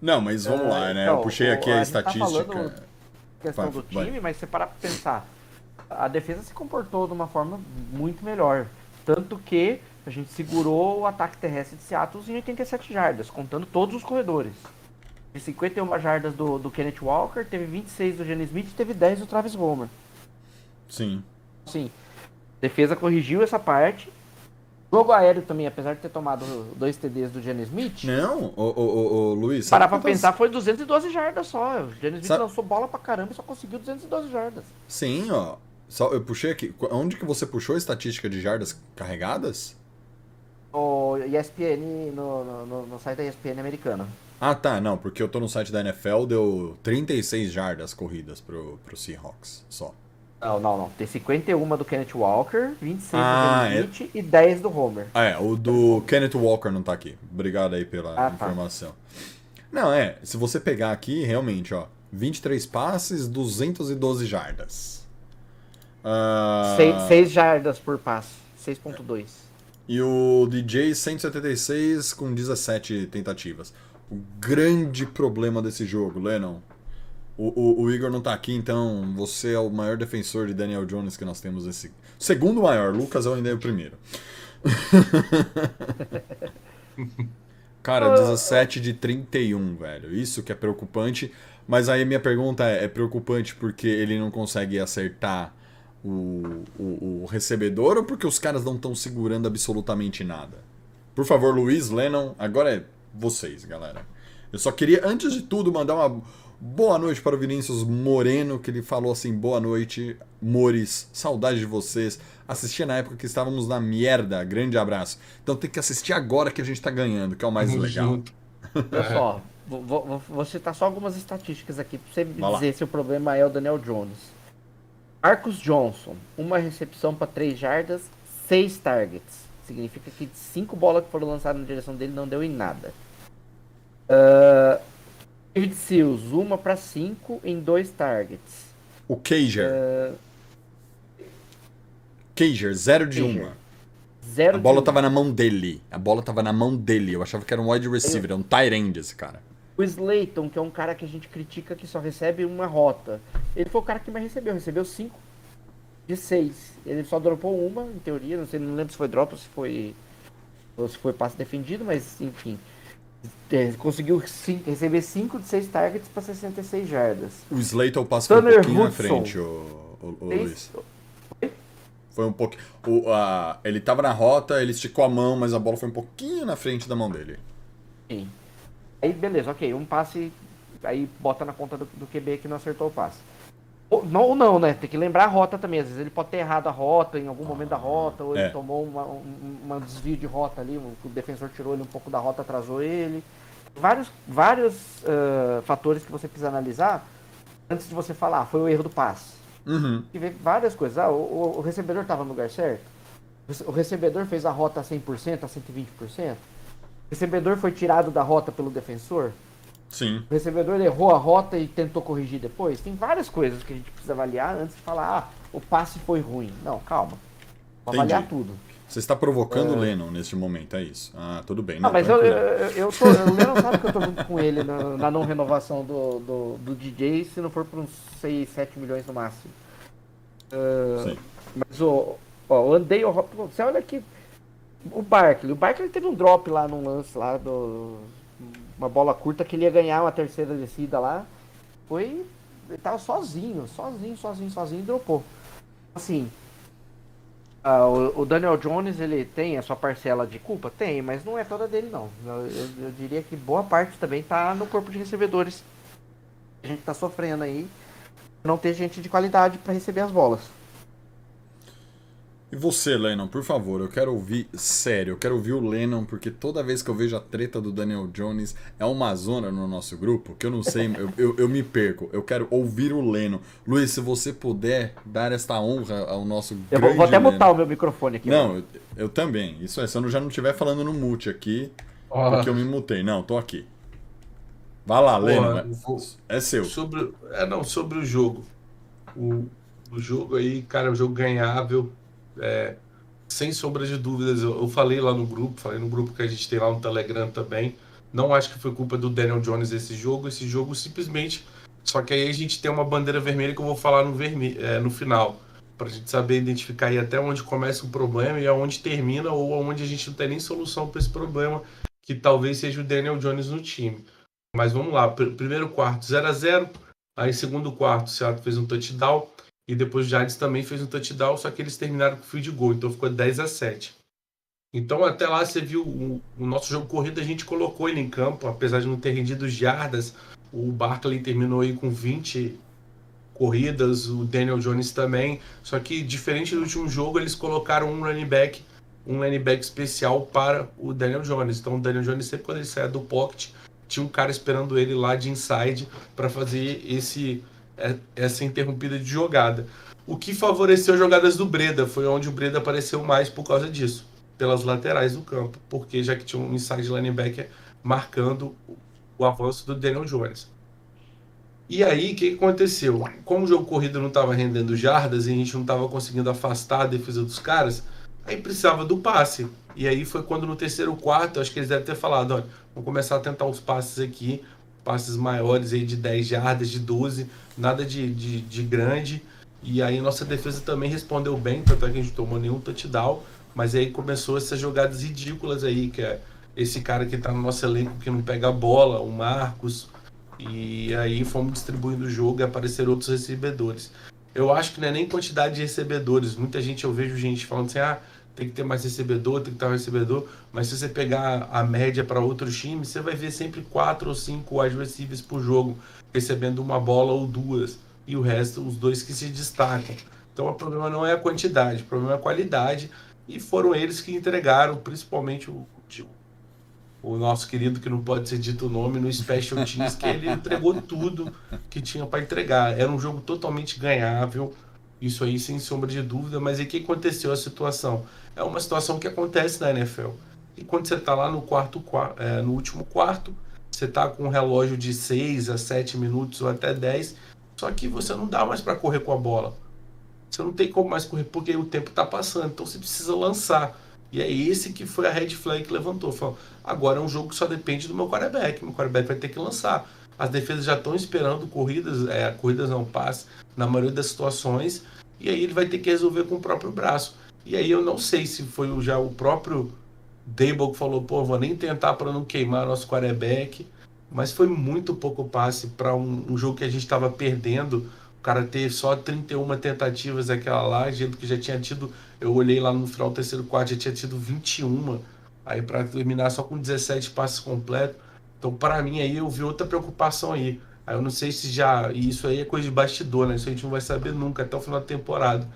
Não, mas vamos lá, né? Então, eu puxei aqui a, a estatística. Tá questão do time, vai. mas você parar pra pensar, a defesa se comportou de uma forma muito melhor. Tanto que a gente segurou o ataque terrestre de Seattle em 87 jardas, contando todos os corredores de 51 jardas do, do Kenneth Walker, teve 26 do Gene Smith e teve 10 do Travis Homer. Sim. Sim. Defesa corrigiu essa parte. Jogo aéreo também, apesar de ter tomado dois TDs do Gene Smith. Não, o, o, o, Luiz. Parar pra quantas... pensar, foi 212 jardas só. O Gene Smith sabe... lançou bola pra caramba e só conseguiu 212 jardas. Sim, ó. Só, eu puxei aqui. Onde que você puxou a estatística de jardas carregadas? O ESPN, no, no, no site da ESPN americana. Ah, tá, não, porque eu tô no site da NFL, deu 36 jardas corridas pro, pro Seahawks, só. Não, não, não. Tem 51 do Kenneth Walker, 26 ah, do Kenneth é... e 10 do Homer. Ah, é, o do Kenneth Walker não tá aqui. Obrigado aí pela ah, tá. informação. Tá. Não, é, se você pegar aqui, realmente, ó, 23 passes, 212 jardas. Uh... 6, jardas por passe, 6.2. E o DJ 176 com 17 tentativas. O grande problema desse jogo, Lennon, o, o, o, Igor não tá aqui, então você é o maior defensor de Daniel Jones que nós temos esse. Segundo maior, Lucas é ainda é o primeiro. Cara, 17 de 31, velho. Isso que é preocupante. Mas aí minha pergunta é: é preocupante porque ele não consegue acertar o, o, o recebedor ou porque os caras não estão segurando absolutamente nada? Por favor, Luiz, Lennon, agora é vocês, galera. Eu só queria, antes de tudo, mandar uma Boa noite para o Vinícius Moreno, que ele falou assim: boa noite, Mores, saudade de vocês. Assistia na época que estávamos na merda, grande abraço. Então tem que assistir agora que a gente está ganhando, que é o mais Muito legal. Junto. Só, vou, vou, vou, citar só algumas estatísticas aqui para você Vai dizer lá. se o problema é o Daniel Jones. Marcos Johnson, uma recepção para três jardas, seis targets. Significa que cinco bolas que foram lançadas na direção dele não deu em nada. Uh, David Seals, uma para cinco em dois targets. O Cager. Uh... Cager, zero de Cager. uma. Zero a bola uma. tava na mão dele. A bola tava na mão dele. Eu achava que era um wide receiver, é um tight end esse cara. O Slayton, que é um cara que a gente critica que só recebe uma rota. Ele foi o cara que mais recebeu, recebeu cinco de seis. Ele só dropou uma, em teoria, não sei, não lembro se foi drop ou se foi ou se foi passe defendido, mas enfim. É, conseguiu cinco, receber 5 de 6 targets para 66 jardas. O Slater passou um pouquinho Hudson. na frente, o, o, o Luiz. Foi um pouquinho. O, a, ele tava na rota, ele esticou a mão, mas a bola foi um pouquinho na frente da mão dele. Sim. Aí, beleza, ok. Um passe, aí bota na conta do, do QB que não acertou o passe. Ou não, ou não, né? Tem que lembrar a rota também. Às vezes ele pode ter errado a rota em algum momento da rota, ou é. ele tomou uma, um, uma desvio de rota ali, o defensor tirou ele um pouco da rota, atrasou ele. Vários, vários uh, fatores que você precisa analisar antes de você falar, ah, foi o erro do passe. Uhum. E ver várias coisas. Ah, o, o recebedor estava no lugar certo? O recebedor fez a rota a 100%, a 120%? O recebedor foi tirado da rota pelo defensor? Sim. O recebedor errou a rota e tentou corrigir depois. Tem várias coisas que a gente precisa avaliar antes de falar, ah, o passe foi ruim. Não, calma. Vou avaliar tudo. Você está provocando é... o Lennon nesse momento, é isso. Ah, tudo bem. Ah, não, ah, mas eu, eu, eu tô, o Lennon sabe que eu tô junto com ele na, na não renovação do, do, do, DJ, se não for por uns 6, 7 milhões no máximo. Uh, Sim. Mas o, ó, eu andei, você olha aqui, o Barkley, o Barkley teve um drop lá num lance lá do uma bola curta que ele ia ganhar uma terceira descida lá. Foi. Ele tava sozinho, sozinho, sozinho, sozinho e dropou. Assim. O, o, Daniel Jones ele tem a sua parcela de culpa? Tem, mas não é toda dele não. Eu, eu, eu diria que boa parte também tá no corpo de recebedores. A gente tá sofrendo aí não ter gente de qualidade para receber as bolas. E você, Lennon, por favor, eu quero ouvir sério, eu quero ouvir o Lennon, porque toda vez que eu vejo a treta do Daniel Jones é uma zona no nosso grupo que eu não sei, eu, eu, eu, me perco. Eu quero ouvir o Lennon. Luiz, se você puder dar esta honra ao nosso Eu vou, vou até Lennon. mutar o meu microfone aqui. Não, eu, eu, também. Isso é, se eu já não estiver falando no mute aqui, oh. porque eu me mutei. Não, tô aqui. Vai lá, Lennon. Vou... É seu. Sobre, é, não, sobre o jogo. O, o jogo aí, cara, é um jogo ganhável é, sem sombra de dúvidas, eu, eu, falei lá no grupo, falei no grupo que a gente tem lá no Telegram também. Não acho que foi culpa do Daniel Jones esse jogo. Esse jogo simplesmente. Só que aí a gente tem uma bandeira vermelha que eu vou falar no, vermelho, é, no final. Pra gente saber identificar aí até onde começa o problema e aonde termina, ou aonde a gente não tem nem solução para esse problema, que talvez seja o Daniel Jones no time. Mas vamos lá, primeiro quarto 0 a 0 Aí segundo quarto, o Seattle fez um touchdown. E depois o Giants também fez um touchdown, só que eles terminaram com field goal, então ficou 10 a 7. Então até lá você viu o, o, nosso jogo corrido, a gente colocou ele em campo, apesar de não ter rendido jardas. O Barkley terminou aí com 20 corridas, o Daniel Jones também. Só que diferente do último jogo, eles colocaram um running back um linebacker especial para o Daniel Jones. Então o Daniel Jones sempre quando ele saia do pocket, tinha um cara esperando ele lá de inside para fazer esse essa interrompida de jogada. O que favoreceu as jogadas do Breda foi onde o Breda apareceu mais por causa disso, pelas laterais do campo, porque já que tinha um inside linebacker marcando o avanço do Daniel Jones. E aí, o que aconteceu? Como o jogo corrido não estava rendendo jardas e a gente não estava conseguindo afastar a defesa dos caras, aí precisava do passe. E aí foi quando no terceiro quarto, acho que eles devem ter falado, olha, vamos começar a tentar os passes aqui, passes maiores aí de 10 jardas, de 12, nada de, de, de grande. E aí nossa defesa também respondeu bem, tanto é que a gente tomou nenhum touchdown, mas aí começou essas jogadas ridículas aí, que é esse cara que tá no nosso elenco que não pega a bola, o Marcos, e aí fomos distribuindo o jogo e apareceram outros recebedores. Eu acho que não é nem quantidade de recebedores. Muita gente, eu vejo gente falando assim, ah, tem que ter mais recebedor, tem que ter mais recebedor. Mas se você pegar a média para outros times, você vai ver sempre quatro ou cinco receivers por jogo, recebendo uma bola ou duas. E o resto, os dois que se destacam. Então o problema não é a quantidade, o problema é a qualidade. E foram eles que entregaram, principalmente o, o nosso querido, que não pode ser dito o nome, no Special Teams, que ele entregou tudo que tinha para entregar. Era um jogo totalmente ganhável, isso aí sem sombra de dúvida, mas e o que aconteceu a situação? É uma situação que acontece na NFL. E quando você está lá no quarto, é, no último quarto, você está com um relógio de 6 a 7 minutos ou até 10, só que você não dá mais para correr com a bola. Você não tem como mais correr porque o tempo está passando, então você precisa lançar. E é esse que foi a red flag que levantou. Falou, agora é um jogo que só depende do meu quarterback. Meu quarterback vai ter que lançar. As defesas já estão esperando corridas, é, corridas não passe, na maioria das situações. E aí ele vai ter que resolver com o próprio braço. E aí eu não sei se foi já o próprio Dable falou, pô, vou nem tentar para não queimar nosso quarterback. Mas foi muito pouco passe para um, um jogo que a gente estava perdendo o cara teve só 31 tentativas aquela lá, gente que já tinha tido. Eu olhei lá no final do terceiro quarto, já tinha tido 21. Aí para terminar só com 17 passes completos. Então, para mim, aí eu vi outra preocupação aí. Aí eu não sei se já. E isso aí é coisa de bastidor, né? Isso a gente não vai saber nunca, até o final da temporada.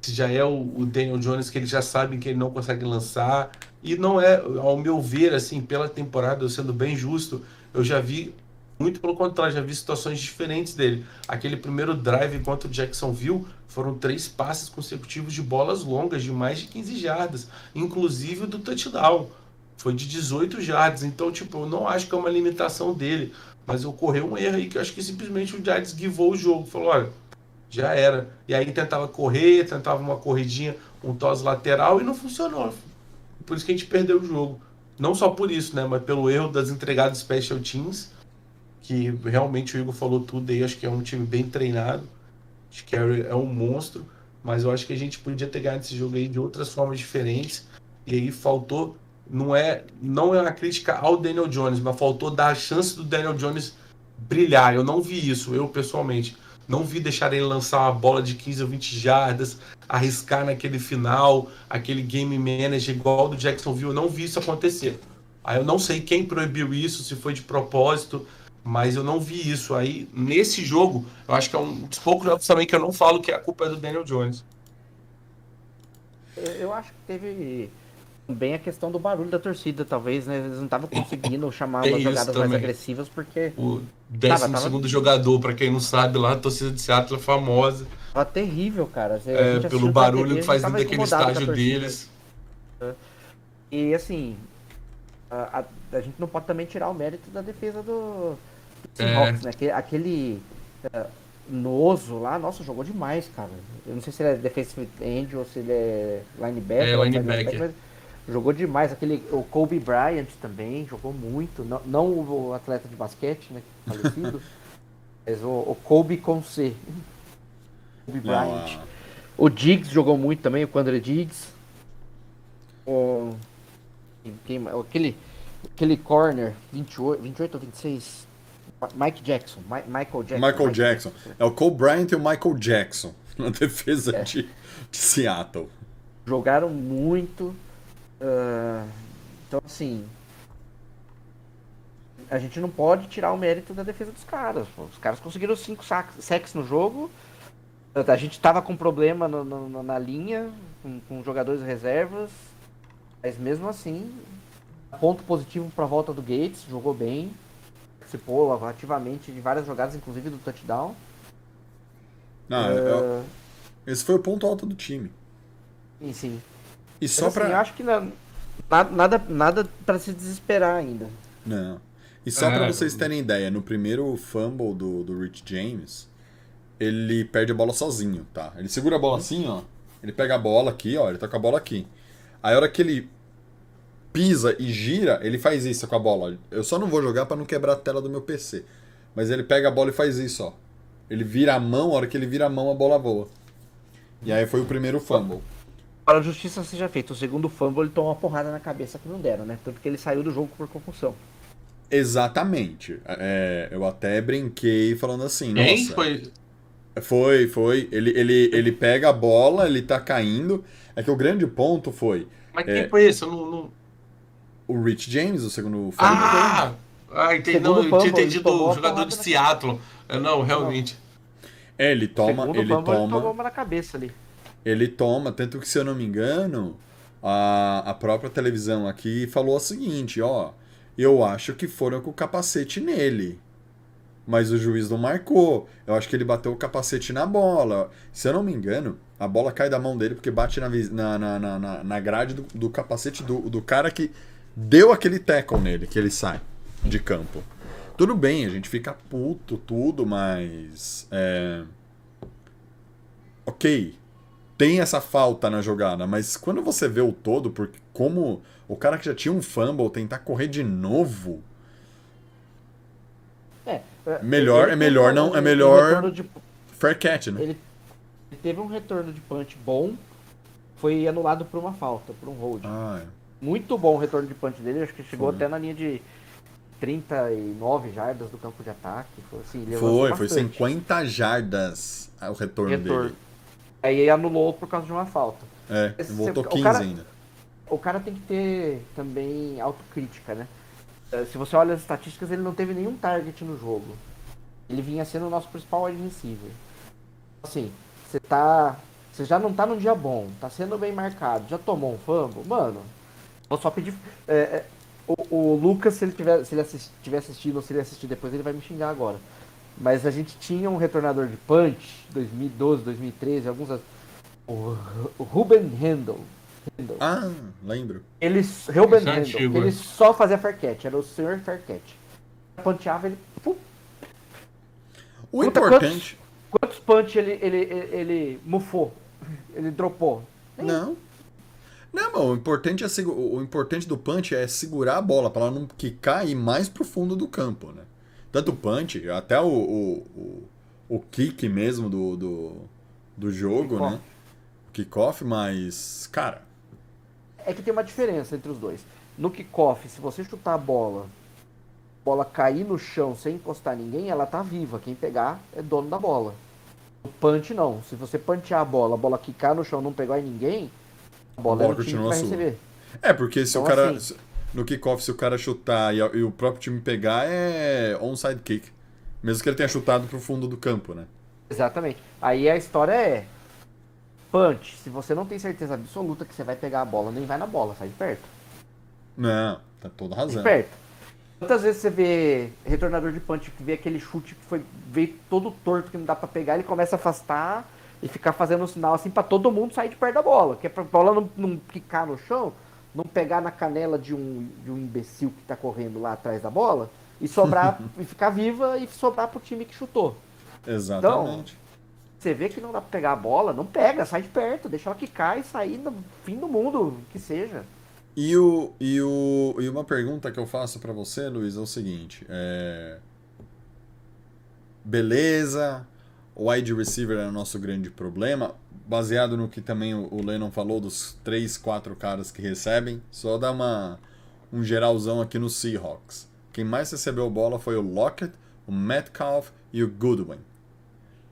Se já é o, o Daniel Jones que eles já sabem que ele não consegue lançar. E não é, ao meu ver, assim, pela temporada, eu sendo bem justo, eu já vi muito pelo contrário, já vi situações diferentes dele. Aquele primeiro drive contra o Jacksonville foram três passes consecutivos de bolas longas, de mais de 15 jardas, inclusive do touchdown. Foi de 18 jardas. Então, tipo, eu não acho que é uma limitação dele. Mas ocorreu um erro aí que eu acho que simplesmente o Giants givou o jogo. Falou, olha, já era. E aí tentava correr, tentava uma corridinha, um tos lateral e não funcionou. Por isso que a gente perdeu o jogo. Não só por isso, né? Mas pelo erro das entregadas special teams que realmente o Igor falou tudo aí, acho que é um time bem treinado. Acho que é, é um monstro, mas eu acho que a gente podia ter ganhado esse jogo aí de outras formas diferentes. E aí faltou, não é, não é uma crítica ao Daniel Jones, mas faltou dar a chance do Daniel Jones brilhar. Eu não vi isso, eu pessoalmente. Não vi deixar ele lançar uma bola de 15 ou 20 jardas, arriscar naquele final, aquele game manager igual do Jacksonville. Eu não vi isso acontecer. Aí eu não sei quem proibiu isso, se foi de propósito, mas eu não vi isso. Aí, nesse jogo, eu acho que é um dos poucos jogos também que eu não falo que a culpa é do Daniel Jones. Eu acho que teve bem a questão do barulho da torcida, talvez, né? Eles não estavam conseguindo chamar umas jogadas também. mais agressivas porque. O décimo tava, segundo jogador, para quem não sabe, lá a torcida de Seattle é famosa. Tava terrível, cara. É, pelo barulho TV, que faz dentro daquele estágio deles. E assim, a, a, a, gente não pode também tirar o mérito da defesa do, Seahawks, é. né? Aquele, aquele uh, Noso lá, nossa, jogou demais, cara. Eu não sei se ele é defensive end ou se ele é linebacker. É, linebacker. linebacker jogou demais. Aquele, o Kobe Bryant também jogou muito. Não, não o atleta de basquete, né? Falecido. mas o, o Kobe com C. Kobe Bryant. Não, o Diggs jogou muito também, o Quandre Diggs. O, quem, aquele, aquele corner, 28, 28 ou 26? Mike Jackson. Michael Jackson. Michael Mike Jackson. Jackson. É o Cole Bryant e o Michael Jackson na defesa é. de, de, Seattle. Jogaram muito. Uh, então, assim. A gente não pode tirar o mérito da defesa dos caras. Os caras conseguiram cinco sacks no jogo. A gente estava com problema no, no, na linha, com, com jogadores reservas. Mas mesmo assim, ponto positivo para a volta do Gates, jogou bem, participou ativamente de várias jogadas, inclusive do touchdown. Não, uh... eu, esse foi o ponto alto do time. Sim, sim. E só assim, para eu acho que não, nada nada para se desesperar ainda. Não. E só é, para vocês terem ideia, no primeiro fumble do, do Rich James, ele perde a bola sozinho, tá? Ele segura a bola assim, ó. Ele pega a bola aqui, ó. Ele tá com a bola aqui. Aí a hora que ele pisa e gira, ele faz isso com a bola. Eu só não vou jogar para não quebrar a tela do meu PC. Mas ele pega a bola e faz isso, ó. Ele vira a mão, a hora que ele vira a mão, a bola voa. E aí foi o primeiro fumble. Para a justiça seja feita, o segundo fumble ele tomou uma porrada na cabeça que não deram, né? Tanto que ele saiu do jogo por concussão. Exatamente. É, eu até brinquei falando assim, Quem nossa. Foi? Foi, foi. Ele, ele, ele pega a bola, ele tá caindo. É que o grande ponto foi. Mas quem é, foi esse? Eu não, não, O Rich James, o segundo fumble. Ah! Ah, entendi. Não, eu tinha entendido o jogador de Seattle. Não, realmente. É, ele toma. Segundo ele fumble, toma. Ele tomou uma na cabeça ali. Ele toma, tanto que se eu não me engano, a, a própria televisão aqui falou o seguinte, ó. Eu acho que foram com o capacete nele. Mas o juiz não marcou. Eu acho que ele bateu o capacete na bola. Se eu não me engano, a bola cai da mão dele porque bate na, na, na, na, na grade do, do capacete do, do cara que deu aquele tackle nele, que ele sai de campo. Tudo bem, a gente fica puto, tudo, mas. É... Ok, tem essa falta na jogada, mas quando você vê o todo, porque como o cara que já tinha um fumble tentar correr de novo. É, é melhor, é melhor não, é melhor de, fair catch, né? Ele, ele, teve um retorno de punch bom, foi anulado por uma falta, por um hold. Ah, é. Muito bom o retorno de punch dele, acho que chegou foi. até na linha de 39 jardas do campo de ataque. Foi, assim, foi, foi 50 jardas o retorno, retorno. dele. Aí anulou por causa de uma falta. É, Esse, voltou 15 cara, ainda. O cara tem que ter também autocrítica, né? Eh, se você olha as estatísticas, ele não teve nenhum target no jogo. Ele vinha sendo o nosso principal receiver. Assim, você tá. Você já não tá num dia bom, tá sendo bem marcado, já tomou um fumble, mano. Vou só pedir. É, é, o, o, Lucas, se ele tiver, se ele assist, tiver assistindo ou se ele assistir depois, ele vai me xingar agora. Mas a gente tinha um retornador de punch, 2012, 2013, alguns. O, o Ruben Handel. Handel. Ah, lembro. Ele, Ruben é Handel, ele só fazia catch, era o senhor catch. Punchava ele. Pum. O Puta, importante. Quantos, quantos punch ele, ele, ele, ele mufou? Ele dropou? Nem. Não. Não, mano, o importante, é, o importante do punch é segurar a bola para ela não quicar e ir mais pro fundo do campo, né? Tanto o punch, até o, o, o, o kick mesmo do, do, do jogo, kick né? Kickoff, mas, cara. É que tem uma diferença entre os dois. No kickoff, se você chutar a bola, a bola cair no chão sem encostar ninguém, ela tá viva. Quem pegar é dono da bola. O punch não. Se você punchar a bola, a bola quicar no chão não pegar em ninguém, a bola, a bola é o time que vai receber. É, porque se então, o cara. Assim, no kickoff, se o cara chutar e, e, o próprio time pegar, é onside kick. Mesmo que ele tenha chutado pro fundo do campo, né? Exatamente. Aí a história é. Punch, se você não tem certeza absoluta que você vai pegar a bola, nem vai na bola, sai de perto. Não, tá toda razão. De perto. Quantas vezes você vê retornador de punch que vê aquele chute que foi veio todo torto que não dá para pegar, ele começa a afastar e ficar fazendo um sinal assim para todo mundo sair de perto da bola, que é pra bola não, não quicar no chão, não pegar na canela de um, de um imbecil que está correndo lá atrás da bola e sobrar e ficar viva e sobrar pro time que chutou. Exatamente. Então, você vê que não dá para pegar a bola, não pega, sai de perto, deixa ela quicar e sair no fim do mundo, que seja. E, o, e, o, e uma pergunta que eu faço para você, Luiz, é o seguinte: é... beleza, o wide receiver é o nosso grande problema baseado no que também o Lennon falou dos três, quatro caras que recebem, só dá uma um geralzão aqui no Seahawks. Quem mais recebeu bola foi o Lockett, o Metcalf e o Goodwin,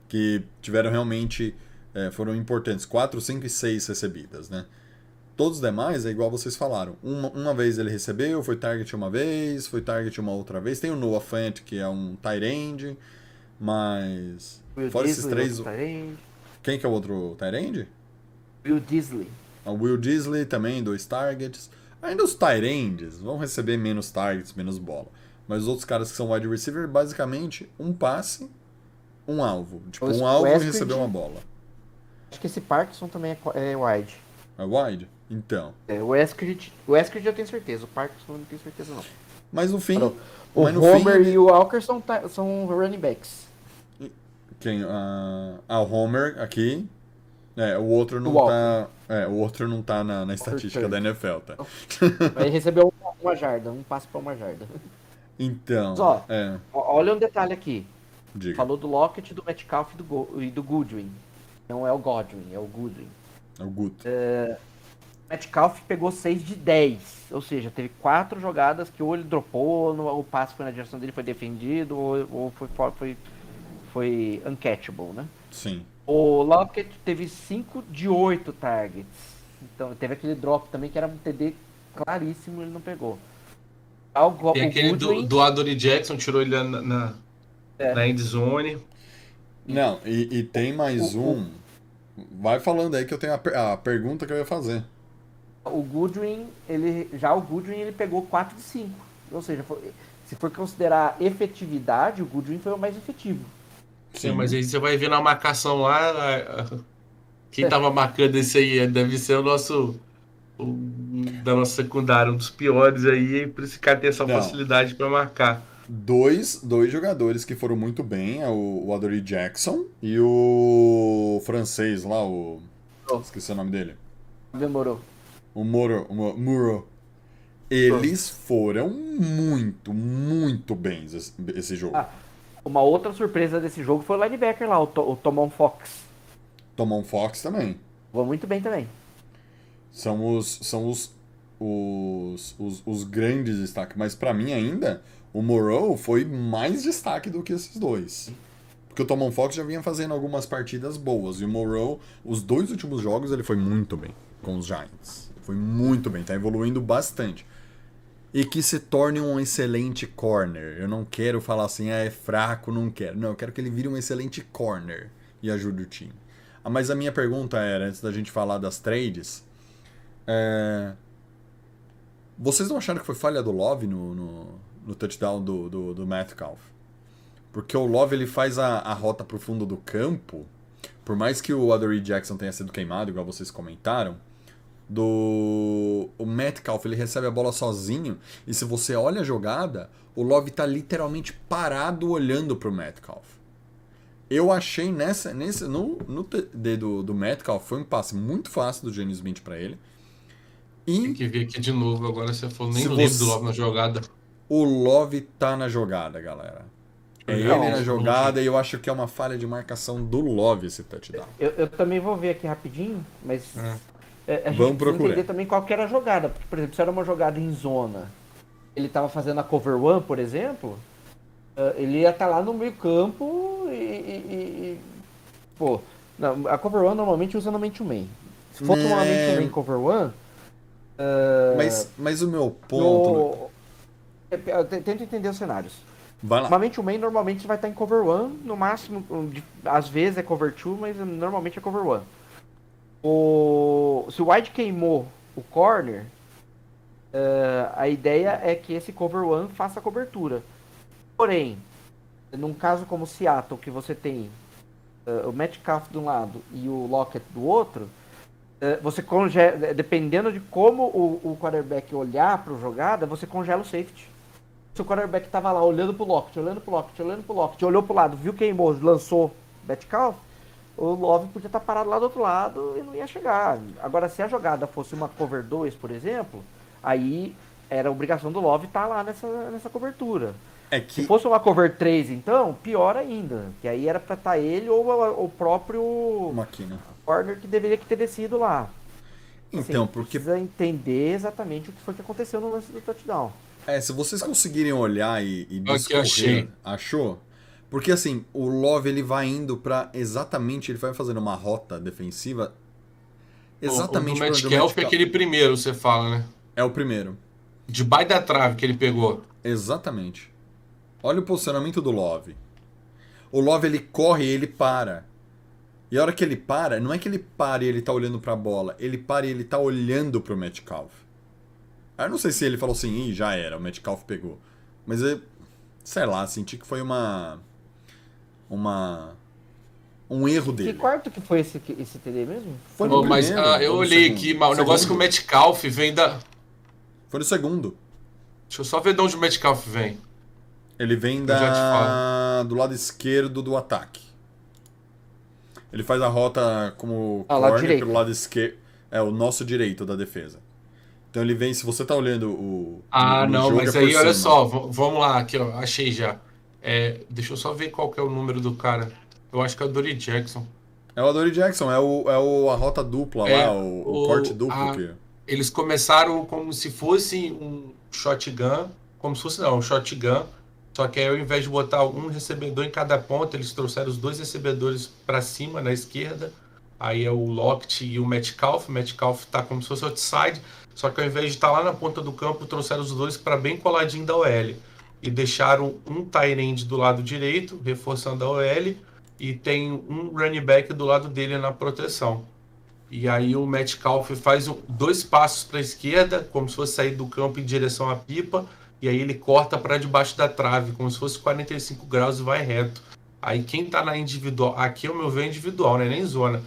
que tiveram realmente é, foram importantes, 4, 5 e 6 recebidas, né? Todos os demais é igual vocês falaram. Uma, uma vez ele recebeu, foi target uma vez, foi target uma outra vez. Tem o Noah Fant, que é um tight end, mas... Fora esses três... Quem que é o outro Tyrande? Will Disley. O Will Disley também, dois targets. Ainda os ends vão receber menos targets, menos bola. Mas os outros caras que são wide receiver, basicamente, um passe, um alvo. Tipo, um alvo e receber uma bola. Acho que esse Parkinson também é, é wide. É wide? Então. É, o Eskridge, o Eskridge eu tenho certeza, o Parkinson eu não tenho certeza não. Mas no fim... O Homer fim... e o Walker são, são running backs. Quem? Uh, ah, o Homer aqui. É, o outro não o tá. É, o outro não tá na, na estatística da NFL, tá? Ele recebeu uma, jarda, um passe pra uma jarda. Então. Só, é. olha um detalhe aqui. Diga. Falou do Lockett, do Metcalf e do, Go e do Goodwin. Não é o Godwin, é o Goodwin. É o Good. É, Metcalf pegou 6 de 10. Ou seja, teve quatro jogadas que ou ele dropou, no, o passe foi na direção dele, foi defendido, ou, ou foi, foi, foi uncatchable, né? Sim. O Lockett teve 5 de 8 targets. Então teve aquele drop também que era um TD claríssimo, ele não pegou. O, e aquele Goodwin... do, do Jackson tirou ele na, na, é. na end zone. Não, e, e tem mais o, um. Vai falando aí que eu tenho a, a pergunta que eu ia fazer. O Goodwin, ele já o Goodwin ele pegou 4 de 5. Ou seja, foi, se for considerar efetividade, o Goodwin foi o mais efetivo. Sim, mas aí você vai ver na marcação lá, quem tava marcando esse aí deve ser o nosso o, da nossa secundária, um dos piores aí, por esse cara ter essa Não. facilidade para marcar. Dois, dois jogadores que foram muito bem, é o, o Adoree Jackson e o francês lá, o. Oh. Esqueci o nome dele. Demorou. O Moro. O Muro. Eles foram muito, muito bem esse, esse jogo. Ah, uma outra surpresa desse jogo foi o linebacker lá, o, o Tomon Fox. Tomon Fox também. Vou muito bem também. São os, são os, os, os, os grandes destaques. Mas para mim ainda, o Moreau foi mais destaque do que esses dois. Porque o Tomon Fox já vinha fazendo algumas partidas boas. E o Moreau, os dois últimos jogos, ele foi muito bem com os Giants. Foi muito bem, tá evoluindo bastante. E que se torne um excelente corner. Eu não quero falar assim, ah, é fraco, não quero. Não, eu quero que ele vire um excelente corner e ajude o time. Ah, mas a minha pergunta era, antes da gente falar das trades, é... vocês não acharam que foi falha do Love no, no, no touchdown do, do, do Metcalf? Porque o Love ele faz a, a rota pro fundo do campo. Por mais que o Adoree Jackson tenha sido queimado, igual vocês comentaram, do o Metcalf, ele recebe a bola sozinho. E se você olha a jogada, o Love tá literalmente parado olhando pro Metcalf. Eu achei nessa, nesse, no, no dedo do Metcalf, foi um passe muito fácil do Gene Smith para ele. E Tem que ver aqui de novo, agora você falou, nem lembro do Love na jogada. O Love tá na jogada, galera. É ele na jogada e eu acho que é uma falha de marcação do Love esse touchdown. Eu, eu também vou ver aqui rapidinho, mas é. É, a Vamos procurar. entender também qual era a jogada. Porque, por exemplo, se era uma jogada em zona, ele estava fazendo a cover one, por exemplo, uh, ele ia estar tá lá no meio campo e, e, e pô, não, a cover one normalmente usa no mente man. Se for é... uma mente man cover one, Uh, mas, mas o meu ponto. No... Tenta entender os cenários. Vai lá. Normalmente o main normalmente vai estar em cover 1, no máximo, às vezes é cover 2, mas normalmente é cover 1. O... Se o wide queimou o corner, uh, a ideia é que esse cover 1 faça a cobertura. Porém, num caso como Seattle, que você tem uh, o Metcalf de um lado e o Lockett do outro, é, você congela, dependendo de como o, o quarterback olhar para a jogada, você congela o safety. Se o quarterback estava lá olhando para o Lockett, olhando para o Lockett, olhando para o Lockett, olhou para o lado, viu queimou, lançou Metcalf, o Love podia estar parado lá do outro lado e não ia chegar. Agora, se a jogada fosse uma cover 2, por exemplo, aí era obrigação do Love estar lá nessa, nessa cobertura. É que... Se fosse uma cover 3, então, pior ainda. Que aí era para estar ele ou o próprio. Máquina corner que deveria ter descido lá. Então, assim, porque. Precisa entender exatamente o que foi que aconteceu no lance do touchdown. É, se vocês conseguirem olhar e, e discorrer, achei. achou? Porque assim, o Love ele vai indo para exatamente, ele vai fazendo uma rota defensiva exatamente o, o Metcalf é aquele primeiro, você fala, né? É o primeiro. Debaixo da trave que ele pegou. Exatamente. Olha o posicionamento do Love. O Love ele corre e ele para. E a hora que ele para, não é que ele para e ele tá olhando para a bola, ele para e ele tá olhando para o Metcalf. Aí eu não sei se ele falou assim, Ih, já era, o Metcalf pegou. Mas eu, sei lá, senti que foi uma. Uma. Um erro dele. Que quarto que foi esse, esse TD mesmo? Foi no oh, primeiro, mas uh, eu olhei segundo. aqui, mas o negócio é que o Metcalf vem da. Foi no segundo. Deixa eu só ver de onde o Metcalf vem. Ele vem da... do lado esquerdo do ataque. Ele faz a rota como ah, corner pelo lado esquerdo. É, o nosso direito da defesa. Então ele vem, se você tá olhando o. Ah, o não, jogo, mas é aí olha só, vamos lá, aqui, ó, achei já. É, deixa eu só ver qual que é o número do cara. Eu acho que é o Dory Jackson. É o Adore Jackson, é, o, é o, a rota dupla é, lá, o, o, o corte duplo. A, que... Eles começaram como se fosse um shotgun, como se fosse não, um shotgun, só que aí ao invés de botar um recebedor em cada ponta, eles trouxeram os dois recebedores para cima na esquerda. Aí é o Lockett e o Metcalf. O Metcalf tá como se fosse outside, só que ao invés de estar tá lá na ponta do campo, trouxeram os dois para bem coladinho da OL. E deixaram um tight do lado direito, reforçando a OL, e tem um running back do lado dele na proteção. E aí o Metcalf faz dois passos para a esquerda, como se fosse sair do campo em direção à pipa, e aí ele corta para debaixo da trave, como se fosse 45 graus e vai reto. Aí quem está na individual, aqui é o meu ver individual, né? nem zona.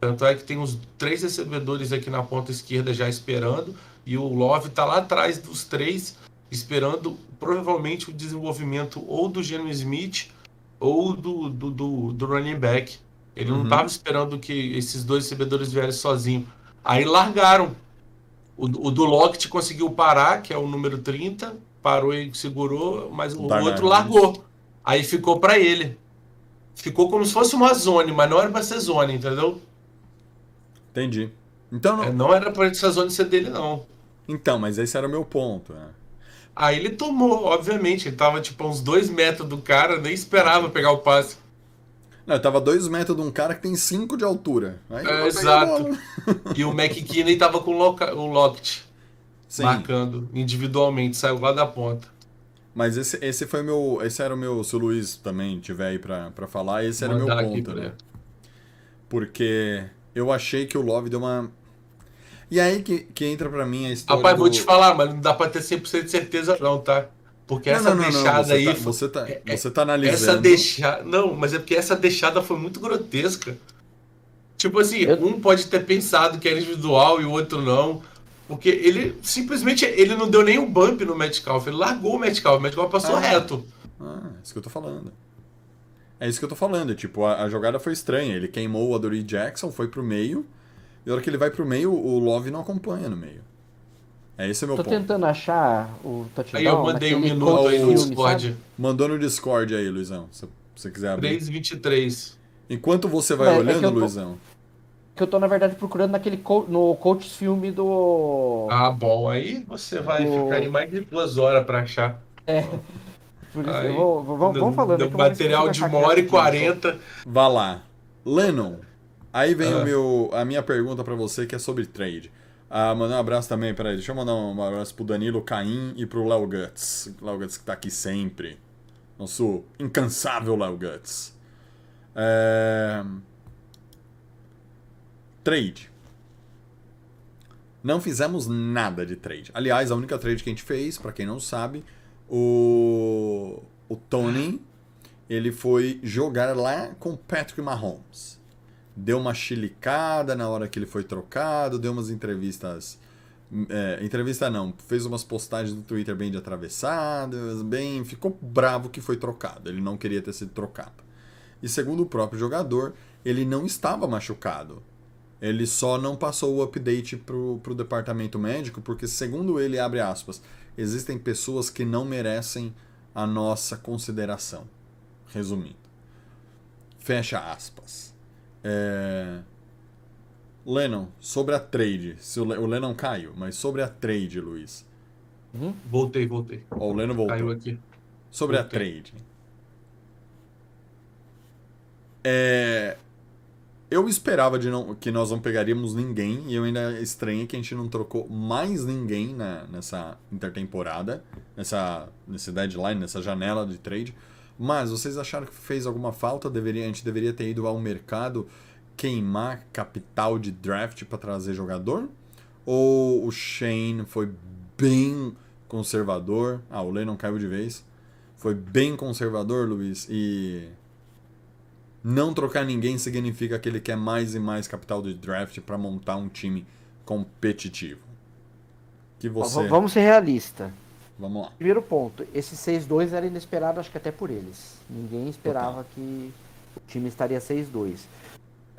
Tanto é que tem os três recebedores aqui na ponta esquerda já esperando, e o Love está lá atrás dos três, esperando provavelmente o desenvolvimento ou do Geno Smith ou do, do, do, do running back. Ele uhum. não estava esperando que esses dois recebedores viessem sozinhos. Aí largaram. O, o do Lockett conseguiu parar, que é o número 30, parou e segurou, mas o outro largou. Aí ficou para ele. Ficou como se fosse uma zone, mas não era para ser zone, entendeu? Entendi. Então não, é, não era para essa zone ser dele, não. Então, mas esse era o meu ponto. Né? Aí ele tomou, obviamente. Ele tava tipo uns dois metros do cara, nem esperava pegar o passe. Não, eu tava dois metros de um cara que tem cinco de altura. É, exato. e o McKinney tava com o Lockett marcando individualmente, saiu lá da ponta. Mas esse, esse foi meu. Esse era o meu. Se o Luiz também tiver aí pra, pra falar, esse era o meu ponto, né? Porque eu achei que o Love deu uma e aí que, que entra pra mim a história. Rapaz, do... vou te falar, mas não dá pra ter 100% de certeza, não, tá? Porque não, essa não, não, deixada aí. Tá, você, tá, é, é, você tá analisando. Essa deixada. Não, mas é porque essa deixada foi muito grotesca. Tipo assim, Eu... um pode ter pensado que era individual e o outro não. Porque ele simplesmente ele não deu nem um bump no Metcalf, ele largou o Metcalf, o Metcalf passou ah, reto. Ah, é isso que eu tô falando. É isso que eu tô falando. Tipo, a, a jogada foi estranha. Ele queimou o Adoree Jackson, foi pro meio. E a hora que ele vai pro meio, o Love não acompanha no meio. É esse é meu Tô ponto. tentando achar o touchdown. Aí eu mandei um minuto aí no Discord. Mandou no Discord aí, Luizão, se você quiser abrir. 3,23. Enquanto você vai é, olhando, é Luizão. Que eu tô, na verdade, procurando naquele co no Coach filme do. Ah, bom, aí você vai do... ficar aí mais de duas horas pra achar. É. Por isso, aí, eu vou, vou, vamos falando. Do material de uma hora e quarenta. Vá lá. Lennon, Aí vem o meu, a minha pergunta para você que é sobre trade. Ah, mandar um abraço também, peraí, deixa eu mandar um abraço pro Danilo Caim e pro Léo Guts. Léo Guts que tá aqui sempre. Nosso incansável Léo Guts. É... Trade. Não fizemos nada de trade. Aliás, a única trade que a gente fez, para quem não sabe, o, o Tony, ele foi jogar lá com Patrick Mahomes deu uma chilicada na hora que ele foi trocado, deu umas entrevistas. É, entrevista não, fez umas postagens no Twitter bem de atravessadas, bem. ficou bravo que foi trocado. Ele não queria ter sido trocado. E segundo o próprio jogador, ele não estava machucado. Ele só não passou o update pro, pro departamento médico, porque, segundo ele, abre aspas, existem pessoas que não merecem a nossa consideração. Resumindo. Fecha aspas. É... Lennon, sobre a trade. Se o, Le... o Lennon caiu, mas sobre a trade, Luiz. Uhum. Voltei, voltei. Ó, o Lennon voltou. Caiu aqui. Sobre voltei. a trade. É... Eu esperava de não, que nós não pegaríamos ninguém, e eu ainda estranhei que a gente não trocou mais ninguém na, nessa intertemporada, nessa, nesse deadline, nessa janela de trade. Mas vocês acharam que fez alguma falta? Deveria, a gente deveria ter ido ao mercado queimar capital de draft para trazer jogador? Ou o Shane foi bem conservador. Ah, o Lennon caiu de vez. Foi bem conservador, Luiz, e não trocar ninguém significa que ele quer mais e mais capital de draft para montar um time competitivo. Que você... Vamos ser realistas. Vamos lá. Primeiro ponto, esse 6-2 era inesperado, acho que até por eles. Ninguém esperava Total. que o time estaria 6-2.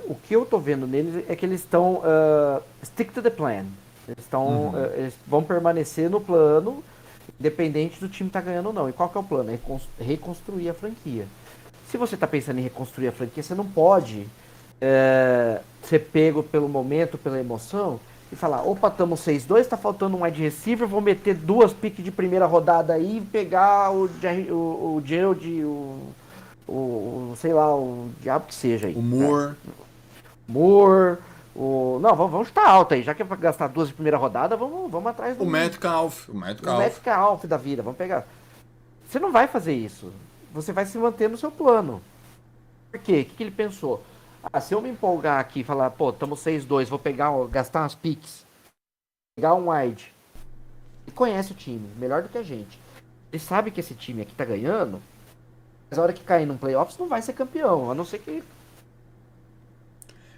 O que eu tô vendo neles é que eles estão uh, stick to the plan. Eles, estão, uhum. uh, eles vão permanecer no plano, independente do time estar tá ganhando ou não. E qual que é o plano? É reconstruir a franquia. Se você está pensando em reconstruir a franquia, você não pode uh, ser pego pelo momento, pela emoção e falar, opa, estamos 6-2, tá faltando um wide receiver, vou meter duas piques de primeira rodada aí e pegar o, o, o Gerald, o, o, sei lá, o diabo que seja aí. O Moore. Né? Moore, o... Não, vamos, vamos chutar alto aí, já que é pra gastar duas de primeira rodada, vamos, vamos atrás do... O Metcalf, o Metcalf. O Metcalf da vida, vamos pegar. Você não vai fazer isso, você vai se manter no seu plano. Por quê? O que, que ele pensou? Ah, se eu me empolgar aqui e falar, pô, estamos 6-2, vou pegar, gastar umas picks, pegar um wide. Ele conhece o time, melhor do que a gente. Ele sabe que esse time aqui tá ganhando, mas a hora que cair num playoffs não vai ser campeão, a não ser que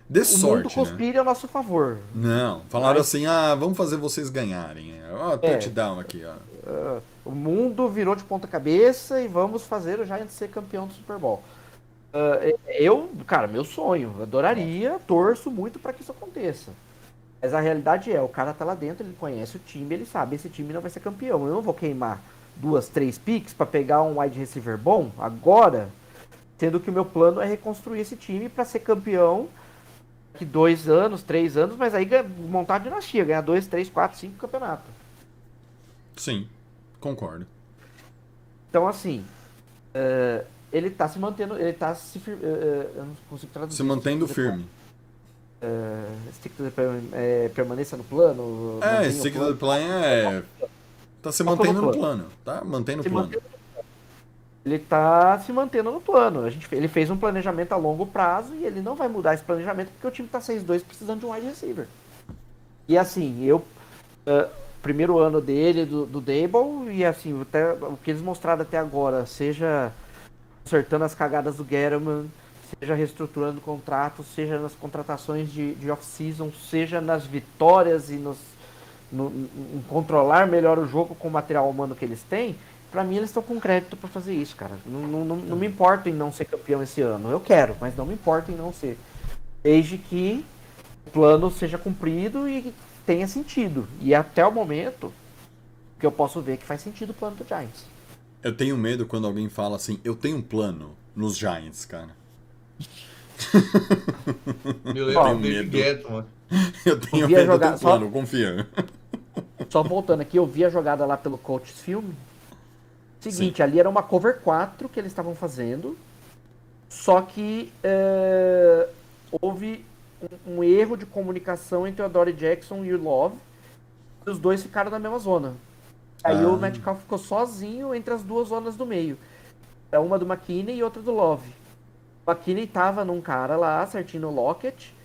de o sorte, mundo conspire né? a nosso favor. Não, falaram mas... assim, ah, vamos fazer vocês ganharem. Ó, oh, touchdown é, aqui, ó. Uh, o mundo virou de ponta cabeça e vamos fazer o Giants ser campeão do Super Bowl. Uh, eu, cara, meu sonho, adoraria, torço muito para que isso aconteça. Mas a realidade é, o cara tá lá dentro, ele conhece o time, ele sabe, esse time não vai ser campeão. Eu não vou queimar duas, três picks para pegar um wide receiver bom agora, sendo que o meu plano é reconstruir esse time para ser campeão daqui dois anos, três anos, mas aí montar a dinastia, ganhar dois, três, quatro, cinco campeonatos. Sim, concordo. Então, assim, uh, ele tá se mantendo, ele tá se uh, eu não consigo traduzir. Se mantendo firme. Uh, stick to the plan, permaneça no plano. É, stick to the plan é. Tá se mantendo no plano. Tá mantendo o plano. Ele tá se mantendo no plano. A gente, ele fez um planejamento a longo prazo e ele não vai mudar esse planejamento porque o time tá 6-2 precisando de um wide receiver. E assim, eu. Uh, primeiro ano dele, do, do Dable, e assim, até, o que eles mostraram até agora, seja acertando as cagadas do Gettleman, seja reestruturando contratos, seja nas contratações de, de off-season, seja nas vitórias e nos, no, em controlar melhor o jogo com o material humano que eles têm, para mim eles estão com crédito para fazer isso, cara. Não, não, não, não, me importo em não ser campeão esse ano. Eu quero, mas não me importo em não ser. Desde que o plano seja cumprido e tenha sentido. E até o momento que eu posso ver que faz sentido o plano do Giants. Eu tenho medo quando alguém fala assim, eu tenho um plano nos Giants, cara. Meu eu tenho medo. Gueto, mano. Eu tenho medo jogar... do plano, Só... confia. Só voltando aqui, eu vi a jogada lá pelo Coach's Film. Seguinte, Sim. ali era uma cover 4 que eles estavam fazendo. Só que é, houve um, um, erro de comunicação entre o Dory Jackson e o Love. E os dois ficaram na mesma zona. Aí ah. o Metcalf ficou sozinho entre as duas zonas do meio. É uma do McKinney e outra do Love. O McKinney tava num cara lá, certinho no Lockett.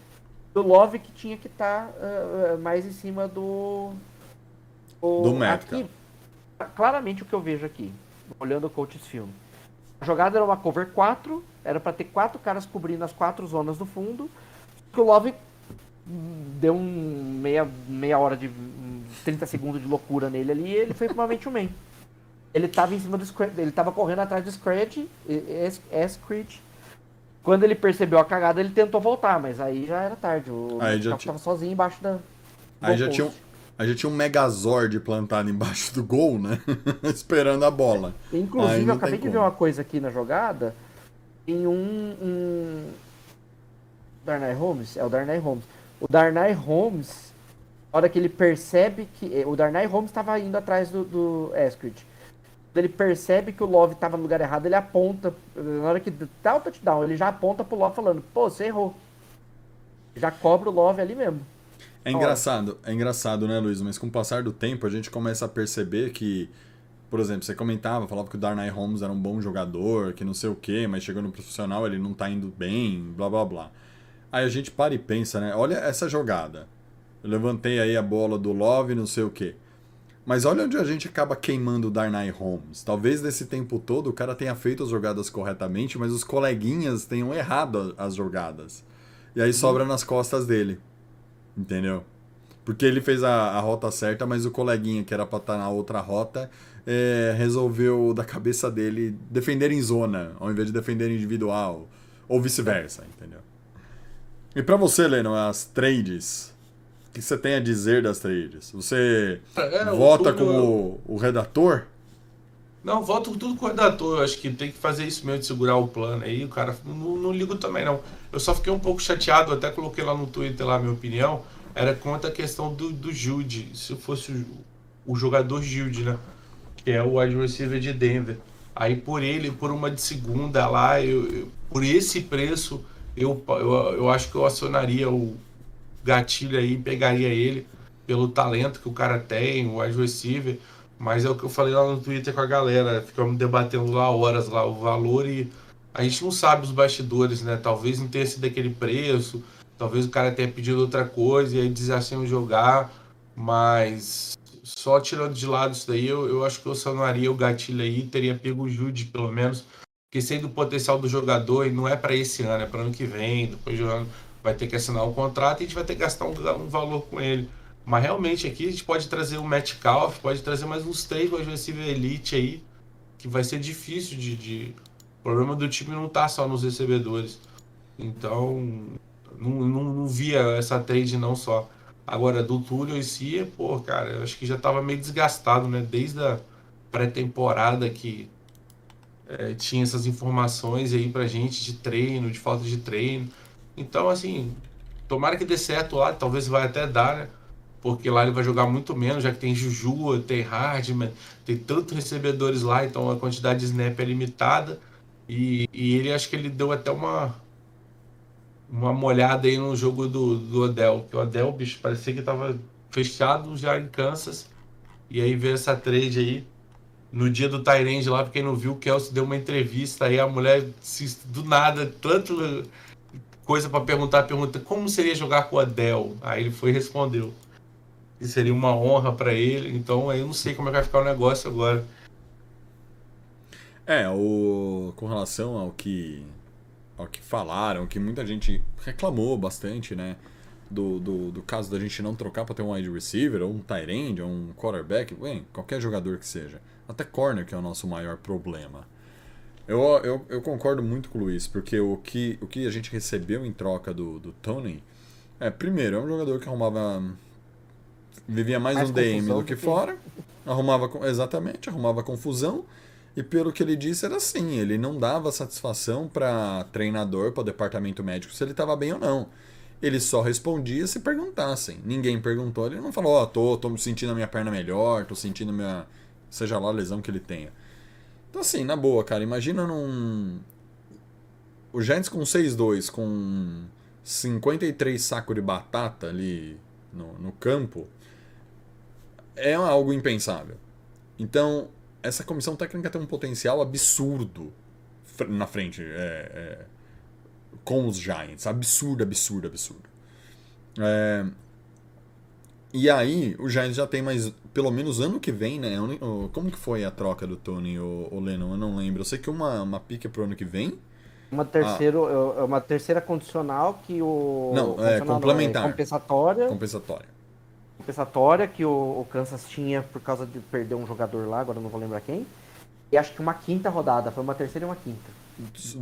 O Love que tinha que estar tá, uh, mais em cima do. O, do Metcalf. Claramente o que eu vejo aqui, olhando o Coach's Film. A jogada era uma cover 4, era para ter quatro caras cobrindo as quatro zonas do fundo. Que o Love deu um meia, meia hora de 30 segundos de loucura nele ali e ele foi pro uma man. Ele tava em cima do Scred, ele tava correndo atrás do Scred, Scred. Quando ele percebeu a cagada, ele tentou voltar, mas aí já era tarde. O aí já tinha... tava sozinho embaixo da. Aí já tinha, um, aí já tinha um Megazord plantado embaixo do gol, né? Esperando a bola. Inclusive, eu acabei de ver uma coisa aqui na jogada. Em um. um... Darnay Holmes? É o Darnay Holmes o Darnay Holmes, na hora que ele percebe que. Eh, o Darnay Holmes estava indo atrás do, do Quando ele percebe que o Love estava no lugar errado, ele aponta. Na hora que dá o touchdown, ele já aponta pro Love falando: pô, você errou. Já cobra o Love ali mesmo. É engraçado, é engraçado, né, Luiz? Mas com o passar do tempo, a gente começa a perceber que, por exemplo, você comentava, falava que o Darnay Holmes era um bom jogador, que não sei o quê, mas chegando no profissional ele não tá indo bem, blá blá blá. Aí a gente para e pensa, né? Olha essa jogada. Eu levantei aí a bola do Love, não sei o quê. Mas olha onde a gente acaba queimando o Darnay Holmes. Talvez nesse tempo todo o cara tenha feito as jogadas corretamente, mas os coleguinhas tenham errado as jogadas. E aí sobra nas costas dele. Entendeu? Porque ele fez a, a rota certa, mas o coleguinha que era pra estar na outra rota é, resolveu, da cabeça dele, defender em zona, ao invés de defender individual. Ou vice-versa, entendeu? E para você, Leno, as trades, que você tem a dizer das trades? Você é, vota como o redator? Não, voto tudo com o redator. Eu acho que tem que fazer isso mesmo de segurar o plano aí. O cara não, não ligo também, não. Eu só fiquei um pouco chateado, até coloquei lá no Twitter lá a minha opinião. Era contra a questão do, do Jude. Se fosse o, o jogador Jude, né? Que é o wide receiver de Denver. Aí por ele, por uma de segunda lá, eu, eu por esse preço, eu, eu, eu acho que eu acionaria o gatilho aí, pegaria ele pelo talento que o cara tem, o receiver. Mas é o que eu falei lá no Twitter com a galera. Ficamos debatendo lá horas lá o valor e a gente não sabe os bastidores, né? Talvez não tenha sido aquele preço, talvez o cara tenha pedido outra coisa e aí desacem jogar, mas só tirando de lado isso daí, eu, eu acho que eu acionaria o gatilho aí, teria pego o Jude, pelo menos, porque sendo o potencial do jogador, e não é para esse ano, é para ano que vem, depois de ano vai ter que assinar um contrato e a gente vai ter que gastar um, um valor com ele. Mas realmente aqui a gente pode trazer o Metcalf, pode trazer mais uns três wide receiver elite aí, que vai ser difícil de, de... O problema do time não tá só nos recebedores. Então, não, não, não via essa trade não só. Agora, do Túlio em si, pô, cara, eu acho que já tava meio desgastado, né? Desde a pré-temporada que é, tinha essas informações aí pra gente de treino, de falta de treino. Então, assim, tomara que dê certo lá, talvez vai até dar, né? porque lá ele vai jogar muito menos, já que tem Juju, tem Hardman, tem tantos recebedores lá, então a quantidade de snap é limitada. E, e ele acho que ele deu até uma uma molhada aí no jogo do, do Odell, que o Odell, bicho, parecia que tava fechado já em Kansas. E aí veio essa trade aí. No dia do Tyrande lá, pra quem não viu, o Kelsey deu uma entrevista aí, a mulher se, do nada, tanto coisa para perguntar, pergunta como seria jogar com o Adel. Aí ele foi e respondeu e seria uma honra para ele. Então aí eu não sei como é que vai ficar o negócio agora. É, o com relação ao que ao que falaram, que muita gente reclamou bastante, né? Do, do, do caso da gente não trocar para ter um wide receiver, ou um tight end, ou um quarterback, bem, qualquer jogador que seja. Até corner, que é o nosso maior problema. Eu, eu, eu concordo muito com o Luiz, porque o que, o que a gente recebeu em troca do, do Tony é, primeiro, é um jogador que arrumava vivia mais, mais um DM do que, que fora, arrumava exatamente, arrumava confusão. E pelo que ele disse era assim, ele não dava satisfação para treinador, para departamento médico se ele estava bem ou não. Ele só respondia se perguntassem. Ninguém perguntou, ele não falou, ó, oh, tô, tô sentindo a minha perna melhor, tô sentindo a minha seja lá a lesão que ele tenha. Então assim, na boa, cara, imagina num o Giants com 6-2 com 53 sacos de batata ali no, no campo, é algo impensável. Então, essa comissão técnica tem um potencial absurdo na frente é, é, com os Giants. Absurdo, absurdo, absurdo. É, e aí, o Giants já tem mais. Pelo menos ano que vem, né? Como que foi a troca do Tony e o Lennon? Eu não lembro. Eu sei que uma, uma pique pro ano que vem. Uma, terceiro, ah. uma terceira condicional que o. Não, é complementar. Não, é compensatória. Compensatória compensatória que o, o, Kansas tinha por causa de perder um jogador lá, agora não vou lembrar quem. E acho que uma quinta rodada, foi uma terceira e uma quinta.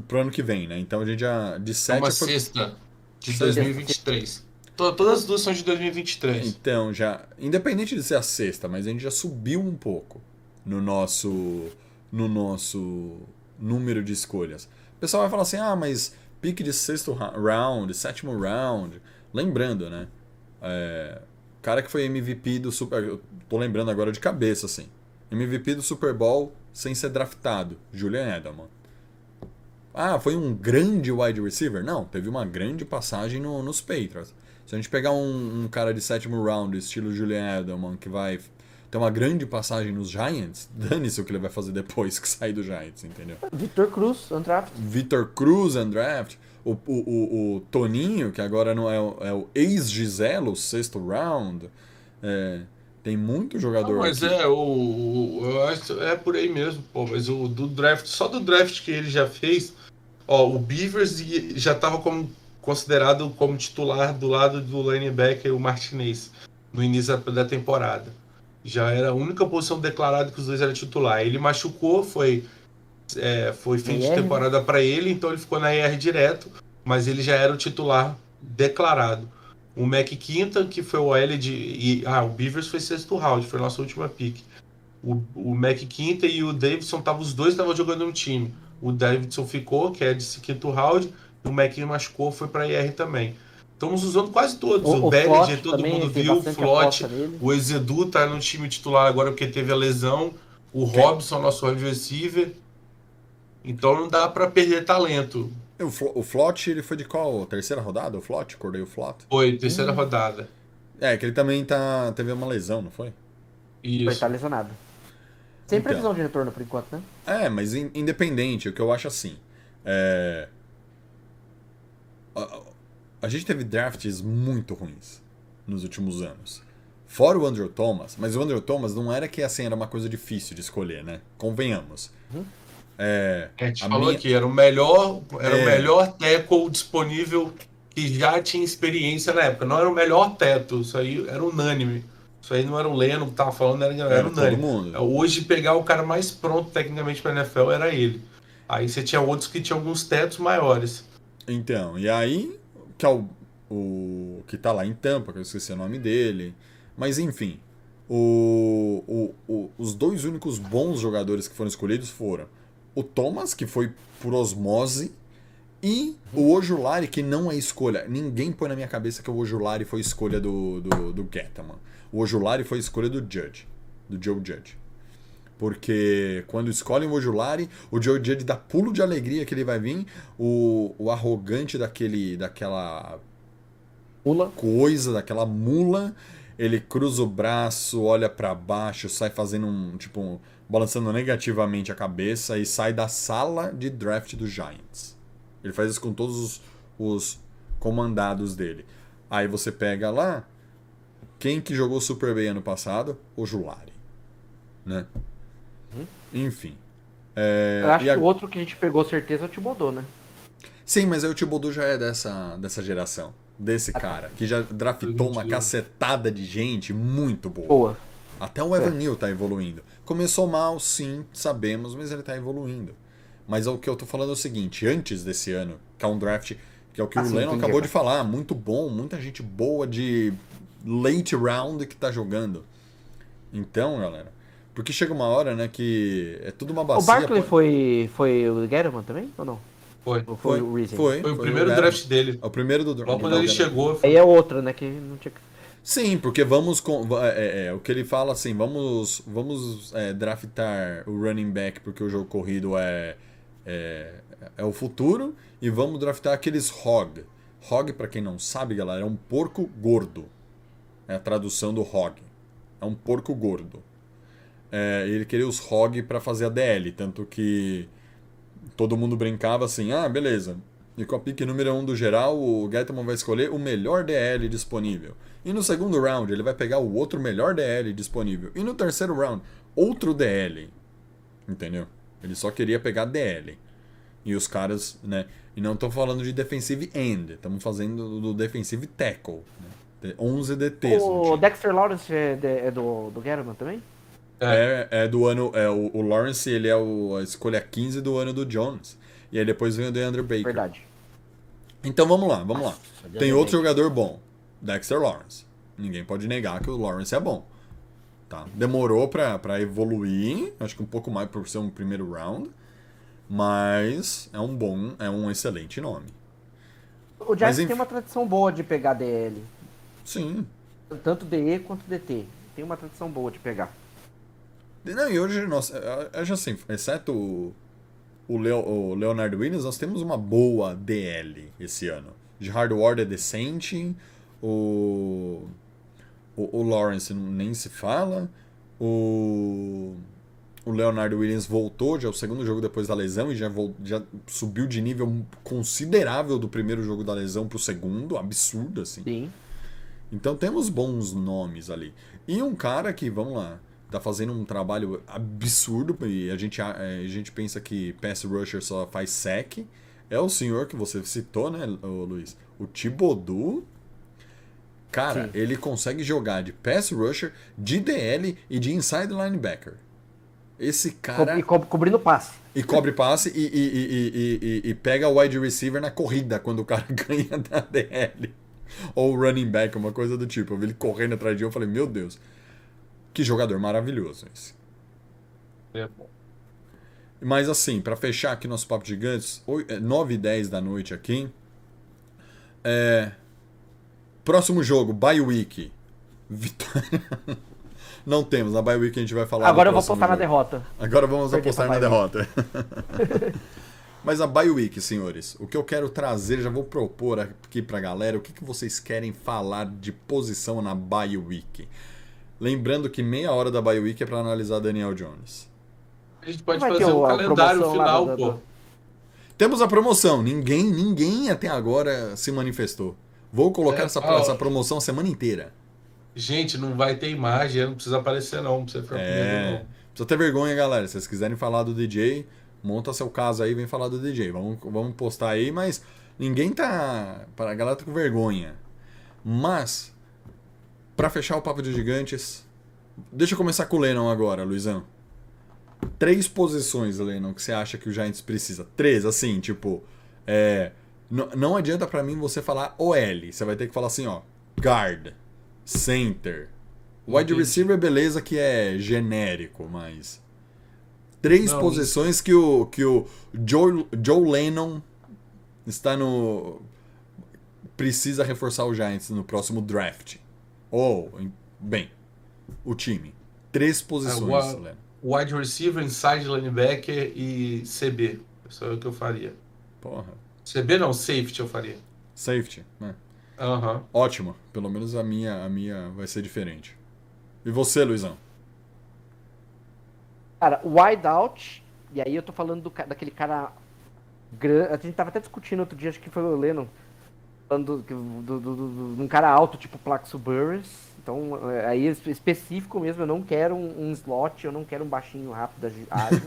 Pro ano que vem, né? Então a gente já. De sete uma sexta de 2023. Todas as duas são de 2023. Então, já. Independente de ser a sexta, mas a gente já subiu um pouco no nosso. No nosso número de escolhas. O pessoal vai falar assim: ah, mas pique de sexto round, sétimo round. Lembrando, né? É, cara que foi MVP do Super. Eu tô lembrando agora de cabeça, assim. MVP do Super Bowl sem ser draftado. Julian Edelman. Ah, foi um grande wide receiver? Não, teve uma grande passagem no, nos Patriots. Se a gente pegar um, um, cara de sétimo round, estilo Julian Edelman, que vai ter uma grande passagem nos Giants, dane-se o que ele vai fazer depois que sair do Giants, entendeu? Victor Cruz, undraft. Victor Cruz, undraft o, o, o, o Toninho, que agora não é, o, é o ex-Giselo, sexto round. É, Tem muito jogador. Não, mas aqui. é, o, o, eu acho é por aí mesmo, pô. Mas o do draft, só do draft que ele já fez, ó, o Beavers já estava como considerado como titular do lado do linebacker o Martinez no início da temporada. Já era a única posição declarada que os dois eram titular. Ele machucou, foi é, foi fim de temporada para ele, então ele ficou na IR direto, mas ele já era o titular declarado. O Mac Quinta, que foi o L de. E, ah, o Beavers foi sexto round, foi a nossa última pick. O, o Mac Quinta e o Davidson, tava, os dois estavam jogando no time. O Davidson ficou, que é de quinto round, o Mac machucou, foi para IR também. Estamos usando quase todos. O, o, o todo mundo viu, o Flot, o Ezedu tá no time titular agora porque teve a lesão. O Robson, nosso receiver. Então não dá para perder talento. O, o Flot, ele foi de qual? Terceira rodada? O Flot? Acordei o Flot? Foi, terceira hum. rodada. É, que ele também tá, teve uma lesão, não foi? Isso. Foi, tá lesionado. Sem então. previsão de retorno por enquanto, né? É, mas in, independente, o que eu acho assim. É... A, a, gente teve drafts muito ruins nos últimos anos. Fora o Andrew Thomas, mas o Andrew Thomas não era que assim era uma coisa difícil de escolher, né? Convenhamos. Uhum. É, a gente a falou minha... aqui, era o melhor, era é... o melhor tackle disponível que já tinha experiência na época. Não era o melhor teto, isso aí era unânime. Isso aí não era o Leno que tava falando, era, era, era unânime. Mundo. Hoje, pegar o cara mais pronto tecnicamente para NFL era ele. Aí você tinha outros que tinham alguns tetos maiores. Então, e aí, que é o, o que tá lá em Tampa, que eu esqueci o nome dele. Mas enfim, o, o, o, os dois únicos bons jogadores que foram escolhidos foram o Thomas, que foi por osmose, e o Ojulari, que não é escolha. Ninguém põe na minha cabeça que o Ojulari foi escolha do, do, do Getaman. O Ojulari foi escolha do Judge, do Joe Judge. Porque quando escolhem o Ojulari, o Joe Judge dá pulo de alegria que ele vai vir, o, o arrogante daquele, daquela mula. coisa, daquela mula, ele cruza o braço, olha para baixo, sai fazendo um, tipo, um, balançando negativamente a cabeça e sai da sala de draft dos Giants. Ele faz isso com todos os, os comandados dele. Aí você pega lá, quem que jogou super bem ano passado? O Julari. Né? Enfim. É, Eu acho que a... o outro que a gente pegou certeza é o Tibodô, né? Sim, mas aí o Tibodô já é dessa, dessa geração. Desse ah, tá. cara, que já draftou uma cacetada de gente muito boa. Boa. Até o Evan é. Neal tá evoluindo. Começou mal, sim, sabemos, mas ele tá evoluindo. Mas o que eu tô falando é o seguinte, antes desse ano, que é um draft, que é o que assim, o Lennon acabou de falar, muito bom, muita gente boa de late round que tá jogando. Então, galera, porque chega uma hora, né, que é tudo uma bacia. O Barkley pô... foi, foi o Guerrero também, ou não? Foi. Ou foi, foi o Reason? Foi, foi, o primeiro o draft dele. É o primeiro do draft. Logo quando ele chegou. Aí é outra, né, que não tinha Sim, porque vamos com. É, é, é, o que ele fala assim, vamos, vamos é, draftar o running back porque o jogo corrido é, é, é o futuro e vamos draftar aqueles hog. Hog, para quem não sabe, galera, é um porco gordo. É a tradução do hog. É um porco gordo. É, ele queria os hog para fazer a DL, tanto que todo mundo brincava assim: ah, beleza. E com a pick número 1 um do geral, o Gettman vai escolher o melhor DL disponível. E no segundo round, ele vai pegar o outro melhor DL disponível. E no terceiro round, outro DL. Entendeu? Ele só queria pegar DL. E os caras, né? E não estão falando de defensive end, estamos fazendo do defensive tackle. Né? 11 DTs. O Dexter Lawrence é, é do, do Gettman também? É, é do ano. É, o, o Lawrence ele é o, a escolha 15 do ano do Jones. E aí depois vem o DeAndre Baker. Verdade. Então vamos lá, vamos Nossa, lá. Tem outro jogador bom. Dexter Lawrence. Ninguém pode negar que o Lawrence é bom. Tá? Demorou para evoluir, acho que um pouco mais por ser um primeiro round, mas é um bom, é um excelente nome. O Giants tem uma tradição boa de pegar DL. Sim. Tanto DE quanto DT. Tem uma tradição boa de pegar. Não, e hoje, nossa, acho assim, exceto o, o, Leo, o Leonard Williams, nós temos uma boa DL esse ano. De hardware é decente, o, o, o Lawrence nem se fala. O, o Leonardo Williams voltou, já é o segundo jogo depois da lesão, e já, já subiu de nível considerável do primeiro jogo da lesão pro segundo, absurdo, assim. Sim. Então temos bons nomes ali. E um cara que, vamos lá, tá fazendo um trabalho absurdo e a gente, a, a gente pensa que pass rusher só faz sec. É o senhor que você citou, né, Luiz? O Tibodu. Cara, Sim. ele consegue jogar de pass rusher, de DL e de inside linebacker. Esse cara. E co cobrindo passe. E cobre passe e, e, e, e, pega o wide receiver na corrida quando o cara ganha da DL. Ou running back, uma coisa do tipo. Eu vi ele correndo atrás de eu falei, meu Deus. Que jogador maravilhoso esse. É bom. Mas assim, para fechar aqui nosso papo gigantes, 9 e 10 da noite aqui. É... Próximo jogo, Bye Week. Vitória. Não temos, na Bye Week a gente vai falar. Agora eu vou apostar jogo. na derrota. Agora vamos Perdi apostar na derrota. Mas a Bye Week, senhores, o que eu quero trazer, já vou propor aqui pra galera, o que, que vocês querem falar de posição na Bye Week. Lembrando que meia hora da Bye Week é para analisar Daniel Jones. A gente pode fazer um calendário final, pô. Temos a promoção. Ninguém, ninguém até agora se manifestou. Vou colocar é, essa, ó, essa promoção a semana inteira. Gente, não vai ter imagem, não precisa aparecer não, não precisa ficar é, comigo, não. Precisa ter vergonha, galera. Se vocês quiserem falar do DJ, monta seu caso aí, vem falar do DJ. Vamos, vamos postar aí, mas ninguém tá. Para a galera tá com vergonha. Mas, para fechar o papo de gigantes, deixa eu começar com o Lennon agora, Luizão três posições, Lennon, que você acha que o Giants precisa. Três, assim, tipo. É, não adianta para mim você falar OL. Você vai ter que falar assim, ó. Guard, center. Wide receiver, beleza, que é genérico, mas. Três não, posições que o, que o Joe, Joe Lennon está no. Precisa reforçar o Giants no próximo draft. Ou, bem, o time. Três posições, é, Lennon wide receiver, inside linebacker e CB. Isso é o que eu faria. Porra. CB não, safety eu faria. Safety, né? Uhum. Ótimo. Pelo menos a minha, a minha vai ser diferente. E você, Luizão? Cara, wide out, e aí eu tô falando do, daquele cara grande. A gente tava até discutindo outro dia, acho que foi o Lennon, falando do, do, de um cara alto, tipo Plaxo Burris, então, é, aí específico mesmo, eu não quero um, um slot, eu não quero um baixinho rápido, ágil.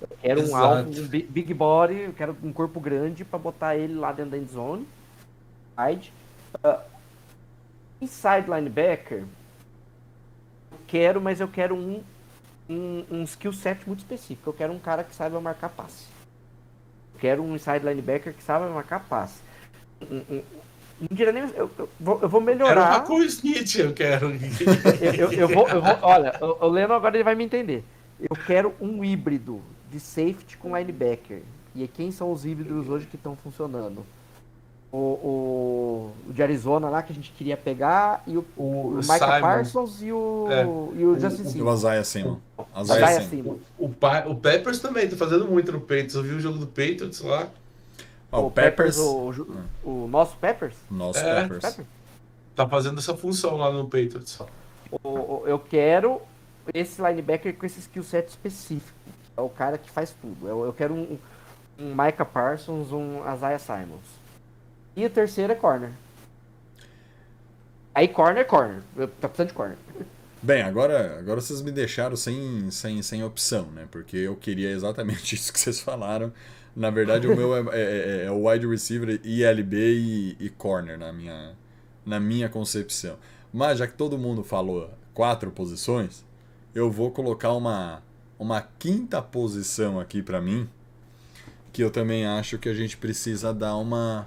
eu quero um alto, um big body, eu quero um corpo grande para botar ele lá dentro da end zone. Side. Uh, inside linebacker, eu quero, mas eu quero um, um, um skill set muito específico. Eu quero um cara que saiba marcar passe. Eu quero um inside linebacker que saiba marcar passe. Um, um, não diria nem. Eu, eu, vou, eu vou melhorar. Era o Smith, eu quero. eu, eu, eu, vou, eu vou. Olha, o, o Leno agora ele vai me entender. Eu quero um híbrido de safety com linebacker. E quem são os híbridos hoje que estão funcionando? O, o, o, de Arizona lá que a gente queria pegar e o, o, o Micah Parsons e o, é. e o Justin Simmons. O Isaiah Simmons. Simmons. O, o, o Peppers também tá fazendo muito no Patriots. Eu vi o jogo do Patriots lá. Oh, o Peppers, Peppers o, o, nosso Peppers? Nosso é, Peppers. Peppers. Tá fazendo essa função lá no Patriots. O, eu quero esse linebacker com esse skill set específico. É o cara que faz tudo. Eu, eu quero um, um Micah Parsons, um Isaiah Simons. E o terceiro é corner. Aí corner é corner. Tá precisando de corner. Bem, agora, agora vocês me deixaram sem, sem, sem opção, né? Porque eu queria exatamente isso que vocês falaram. Na verdade, o meu é, é, é, é, o wide receiver, ILB e, e corner na minha, na minha concepção. Mas já que todo mundo falou quatro posições, eu vou colocar uma, uma quinta posição aqui para mim, que eu também acho que a gente precisa dar uma,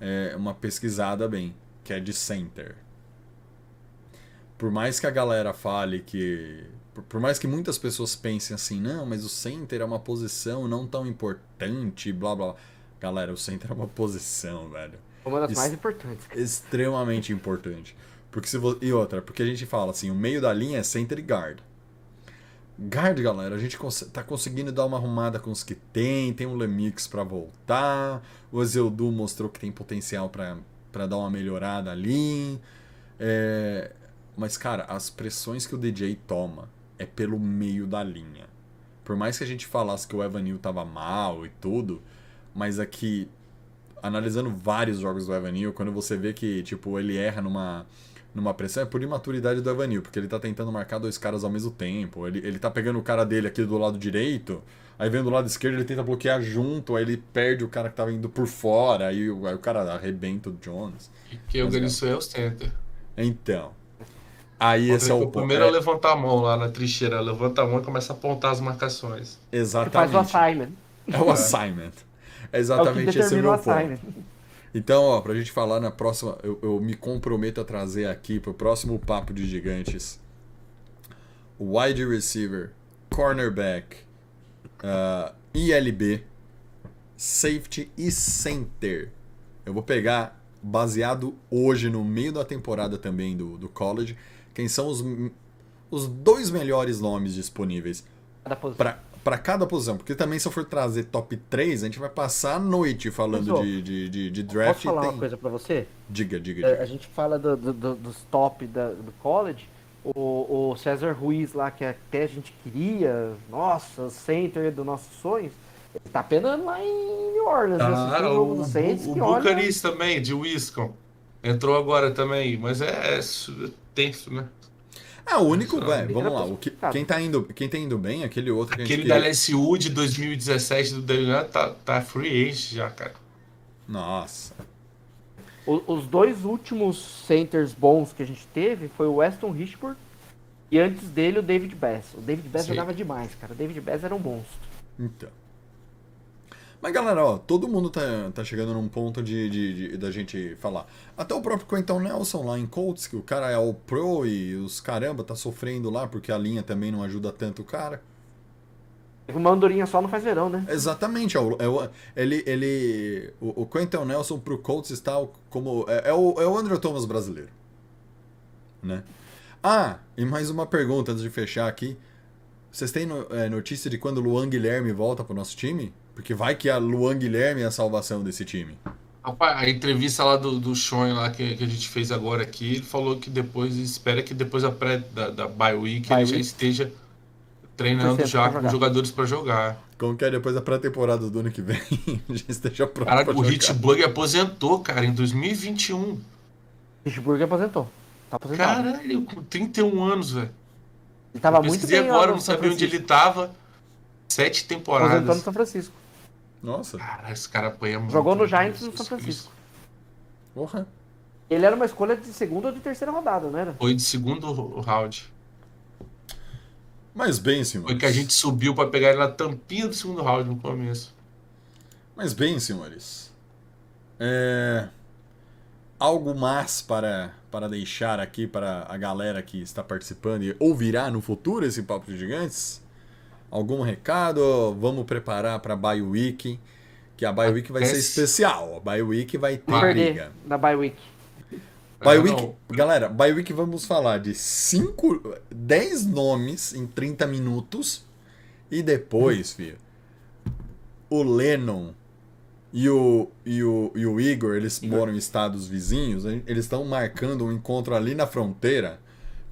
é, uma pesquisada bem, que é de center. Por mais que a galera fale que por, mais que muitas pessoas pensem assim, não, mas o center é uma posição não tão importante, blá blá. Galera, o center é uma posição, velho. Uma das mais importantes. Extremamente importante. Porque se. E outra, porque a gente fala assim, o meio da linha é center e guard. Guard, galera, a gente cons tá conseguindo dar uma arrumada com os que tem, tem um Lemix para voltar, o Ezeudu mostrou que tem potencial para dar uma melhorada ali. É... Mas, cara, as pressões que o DJ toma é pelo meio da linha. Por mais que a gente falasse que o Evanil tava mal e tudo, mas aqui analisando vários jogos do Evanil, quando você vê que, tipo, ele erra numa, numa pressão, é por imaturidade do Evanil, porque ele tá tentando marcar dois caras ao mesmo tempo. Ele, ele tá pegando o cara dele aqui do lado direito, aí vem do lado esquerdo, ele tenta bloquear junto, aí ele perde o cara que tava indo por fora, aí, aí o cara arrebenta o Jones. E que organizou é o center. Então. Aí esse é o, o primeiro é... a levantar a mão lá na trincheira, levanta a mão e começa a apontar as marcações. Exatamente. faz o assignment. É o assignment. É exatamente é esse o meu ponto. Então, ó, pra gente falar na próxima, eu, eu me comprometo a trazer aqui pro próximo Papo de Gigantes wide receiver, cornerback, uh, ILB, safety e center. Eu vou pegar baseado hoje no meio da temporada também do, do college, quem são os, os dois melhores nomes disponíveis para cada posição. Porque também, se eu for trazer top 3, a gente vai passar a noite falando de, de, de, de, draft. Posso falar tem... uma coisa para você? Diga, diga, é, diga. A gente fala do, do, dos top da, do college. O, o César Ruiz lá, que até a gente queria, nossa, center dos nossos sonhos, ele tá penando lá em New Orleans. Ah, o jogo do Saints, o, o Bucaris também, de Wisconsin. Entrou agora também, mas é, é tenso, né? É, o único, velho, vamos lá. O que, quem, tá indo, quem tá indo bem, aquele outro que Aquele da LSU de 2017 do Daniel tá, tá free agent já, cara. Nossa. O, os dois últimos centers bons que a gente teve foi o Weston Richburg e antes dele o David Bass. O David Bass Sim. jogava demais, cara. O David Bass era um monstro. Então. Mas galera, ó, todo mundo tá, tá chegando num ponto de, de, de, da gente falar. Até o próprio Quentin Nelson lá em Colts, que o cara é o pro e os caramba tá sofrendo lá porque a linha também não ajuda tanto o cara. Uma andorinha só não faz verão, né? Exatamente. É o, é o, ele, ele, o, o Quentin Nelson pro Colts está como. É, é, o, é o Andrew Thomas brasileiro. Né? Ah, e mais uma pergunta antes de fechar aqui. Vocês têm no, é, notícia de quando o Luan Guilherme volta pro nosso time? Porque vai que a Luan Guilherme é a salvação desse time. A entrevista lá do, do Sean lá que, que a gente fez agora aqui, ele falou que depois, espera que depois da, pré, da, da bye week bye ele week. já esteja treinando já com jogadores para jogar. Como que é depois da pré-temporada do ano que vem? já esteja pronto. Cara, o Hitchburg aposentou, cara, em 2021. Hitchburg aposentou. Tá aposentado. Caralho, com 31 anos, velho. Ele tava muito bem agora, não sabia onde ele tava. Sete temporadas. Aposentando no São Francisco. Nossa. Cara, esse cara apanha muito. Jogou no Giants no São Francisco. Porra. Ele era uma escolha de segunda ou de terceira rodada, não era? Foi de segundo round. Mas bem, senhores. Foi que a gente subiu para pegar ele na tampinha do segundo round no começo. Mas bem, senhores. É... Algo mais para, para deixar aqui para a galera que está participando e ouvirá no futuro esse Papo de Gigantes? Algum recado? Vamos preparar para a Bye Week, que a Bye Week vai ser especial. A Bye Week vai ter vai briga. Na Bye Week. Bye Week, galera, Bye Week vamos falar de 5, 10 nomes em 30 minutos e depois, hum. filho, o Lennon e o, e o, e o Igor, eles Igor. moram em estados vizinhos, eles estão marcando um encontro ali na fronteira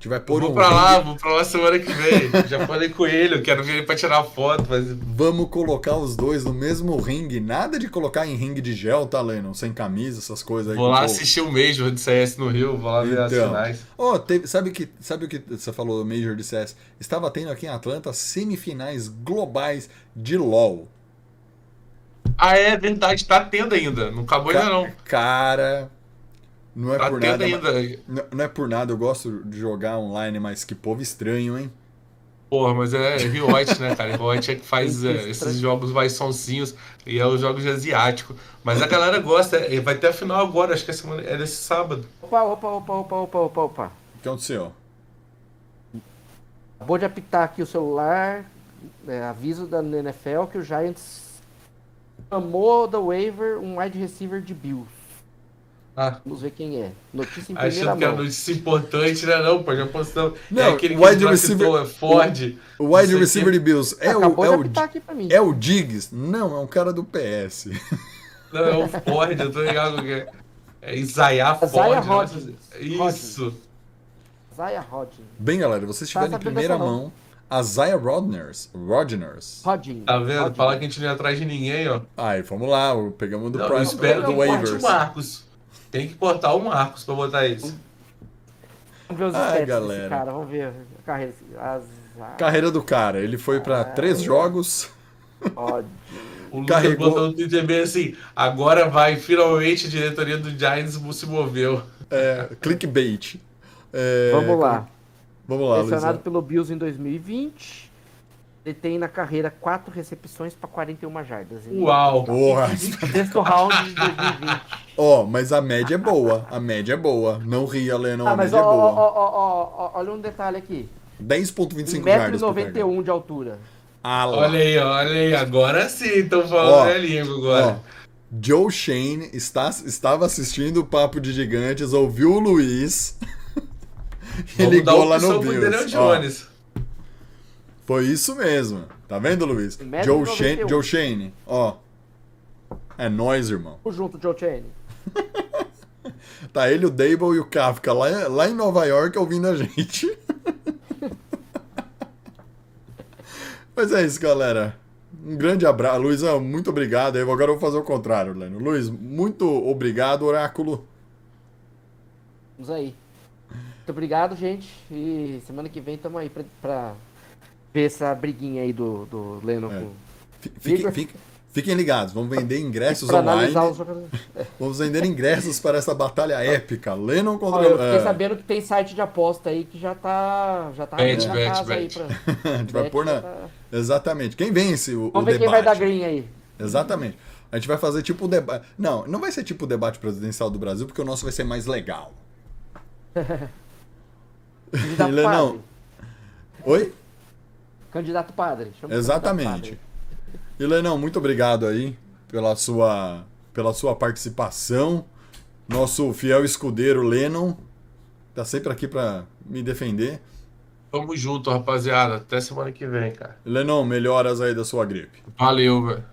gente vai pôr vou um pra lá, vou pra lá semana que vem. Já falei com ele, eu quero ver ele pra tirar foto. Mas... Vamos colocar os dois no mesmo ringue. Nada de colocar em ringue de gel, tá, Lennon? Sem camisa, essas coisas aí. Vou lá assistir o Major de CS no Rio, vou lá ver então, as finais. Oh, teve, sabe, que, sabe o que você falou, Major de CS? Estava tendo aqui em Atlanta semifinais globais de LoL. Ah, é verdade, tá tendo ainda. Não acabou Ca ainda não. Cara, não é tá por nada. Ainda. Não, não é por nada, eu gosto de jogar online, mas que povo estranho, hein? Porra, mas é Riot, né, cara? Riot é que faz é, esses jogos mais sonsinhos e é os jogos de asiático. Mas a galera gosta, é, vai ter a final agora, acho que é, semana, é nesse sábado. Opa, opa, opa, opa, opa, opa, opa. O que aconteceu? Acabou de apitar aqui o celular, é, aviso da NFL que o Giants chamou da waiver um wide receiver de Bills. Ah. Vamos ver quem é. Notícia em primeira Achando que é notícia importante, né? Não, pô, já postamos. Não, é aquele wide receiver, é Ford. O, wide receiver de Bills é o, é, o, é o Diggs? Não, é um cara do PS. Não, é o Ford, eu tô ligado que é. É Isaiah Ford. Isaiah Rodgers. Isso. Isaiah Rodgers. Bem, galera, vocês estiverem em primeira mão, Isaiah Rodgers. Rodgers. Rodgers. Tá vendo? Rodgers. Fala que a gente não ia atrás de ninguém, ó. Aí, vamos lá. Pegamos do não, Price do waivers. o Marcos. Tem que cortar o Marcos pra botar isso. Vamos ver os Ai, galera. cara. Vamos ver a carreira. As... Carreira do cara. Ele foi para três jogos. Ódio. O Lucas Carregou... botou no Twitter bem assim, agora vai, finalmente a diretoria do Giants se moveu. É, clickbait. É, Vamos lá. Vamos lá, Selecionado pelo Bills em 2020. Ele tem na carreira quatro recepções para 41 jardas. Uau! Porra! Sexto round de 2020. Ó, oh, mas a média é boa. A média é boa. Não ria, Lennon. Ah, a média ó, é boa. Ó, ó, ó, olha um detalhe aqui. 10,25 jardas. 1,91m de altura. Ah, lá. Olha aí, olha aí. Agora sim, estão falando a língua agora. Ó, Joe Shane está, estava assistindo o Papo de Gigantes, ouviu o Luiz. e ligou lá no Bills. Jones. Foi isso mesmo. Tá vendo, Luiz? Joe Shane, Joe Shane, ó. É nós, irmão. Tamo junto, Joe Shane. tá ele, o Dable e o Kafka lá, lá em Nova York ouvindo a gente. Mas é isso, galera. Um grande abraço. Luizão, muito obrigado. Eu agora eu vou fazer o contrário, Leno. Luiz, muito obrigado, Oráculo. Vamos aí. Muito obrigado, gente. E semana que vem estamos aí pra, ver essa briguinha aí do, do Leno é. com. Fiquem, fiquem, fiquem, ligados, vamos vender ingressos online. Vamos vender ingressos para essa batalha épica. Lennon contra. Olha, eu fiquei é... sabendo que tem site de aposta aí que já tá. Já tá bet, bet, casa bet. aí pra. a gente vai pôr na. Tá... Exatamente. Quem vence o, vamos o ver debate? quem vai dar green aí. Exatamente. A gente vai fazer tipo o debate. Não, não vai ser tipo o debate presidencial do Brasil, porque o nosso vai ser mais legal. Ele não. Oi? Candidato padre. Exatamente. E Lenão, muito obrigado aí pela sua, pela sua participação. Nosso fiel escudeiro Lennon tá sempre aqui para me defender. Tamo junto, rapaziada. Até semana que vem, cara. Lennon, melhoras aí da sua gripe. Valeu, velho.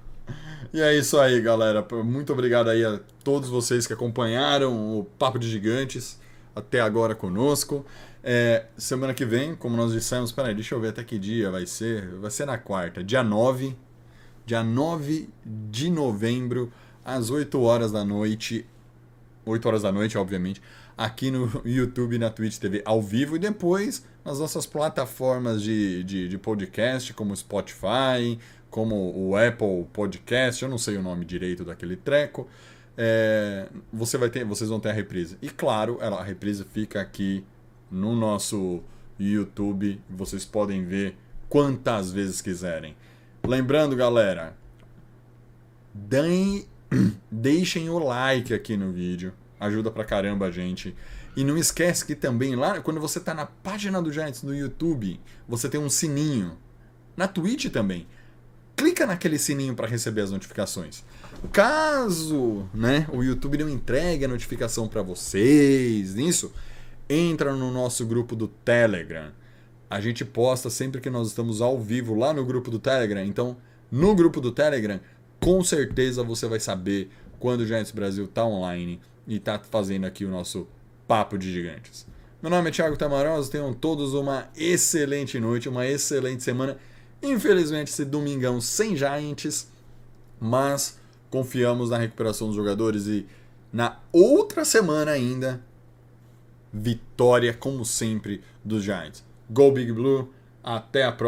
E é isso aí, galera. Muito obrigado aí a todos vocês que acompanharam o Papo de Gigantes até agora conosco. É, semana que vem, como nós dissemos, peraí, deixa eu ver até que dia vai ser. Vai ser na quarta, dia 9. Dia 9 de novembro, às 8 horas da noite. 8 horas da noite, obviamente. Aqui no YouTube e na Twitch TV ao vivo. E depois nas nossas plataformas de, de, de podcast, como Spotify, como o Apple Podcast, eu não sei o nome direito daquele treco. É, você vai ter, vocês vão ter a reprise. E claro, ela, a reprise fica aqui no nosso YouTube. Vocês podem ver quantas vezes quiserem. Lembrando, galera, deem, deixem o like aqui no vídeo. Ajuda pra caramba a gente. E não esquece que também lá, quando você tá na página do Giants no YouTube, você tem um sininho. Na Twitch também. Clica naquele sininho para receber as notificações. Caso, né, o YouTube não entregue a notificação para vocês, isso, entra no nosso grupo do Telegram. A gente posta sempre que nós estamos ao vivo lá no grupo do Telegram. Então, no grupo do Telegram, com certeza você vai saber quando o Giants Brasil está online e está fazendo aqui o nosso Papo de Gigantes. Meu nome é Thiago Tamarosa, tenham todos uma excelente noite, uma excelente semana. Infelizmente, esse domingão sem Giants, mas confiamos na recuperação dos jogadores e na outra semana ainda vitória, como sempre, dos Giants. Go Big Blue, até a próxima.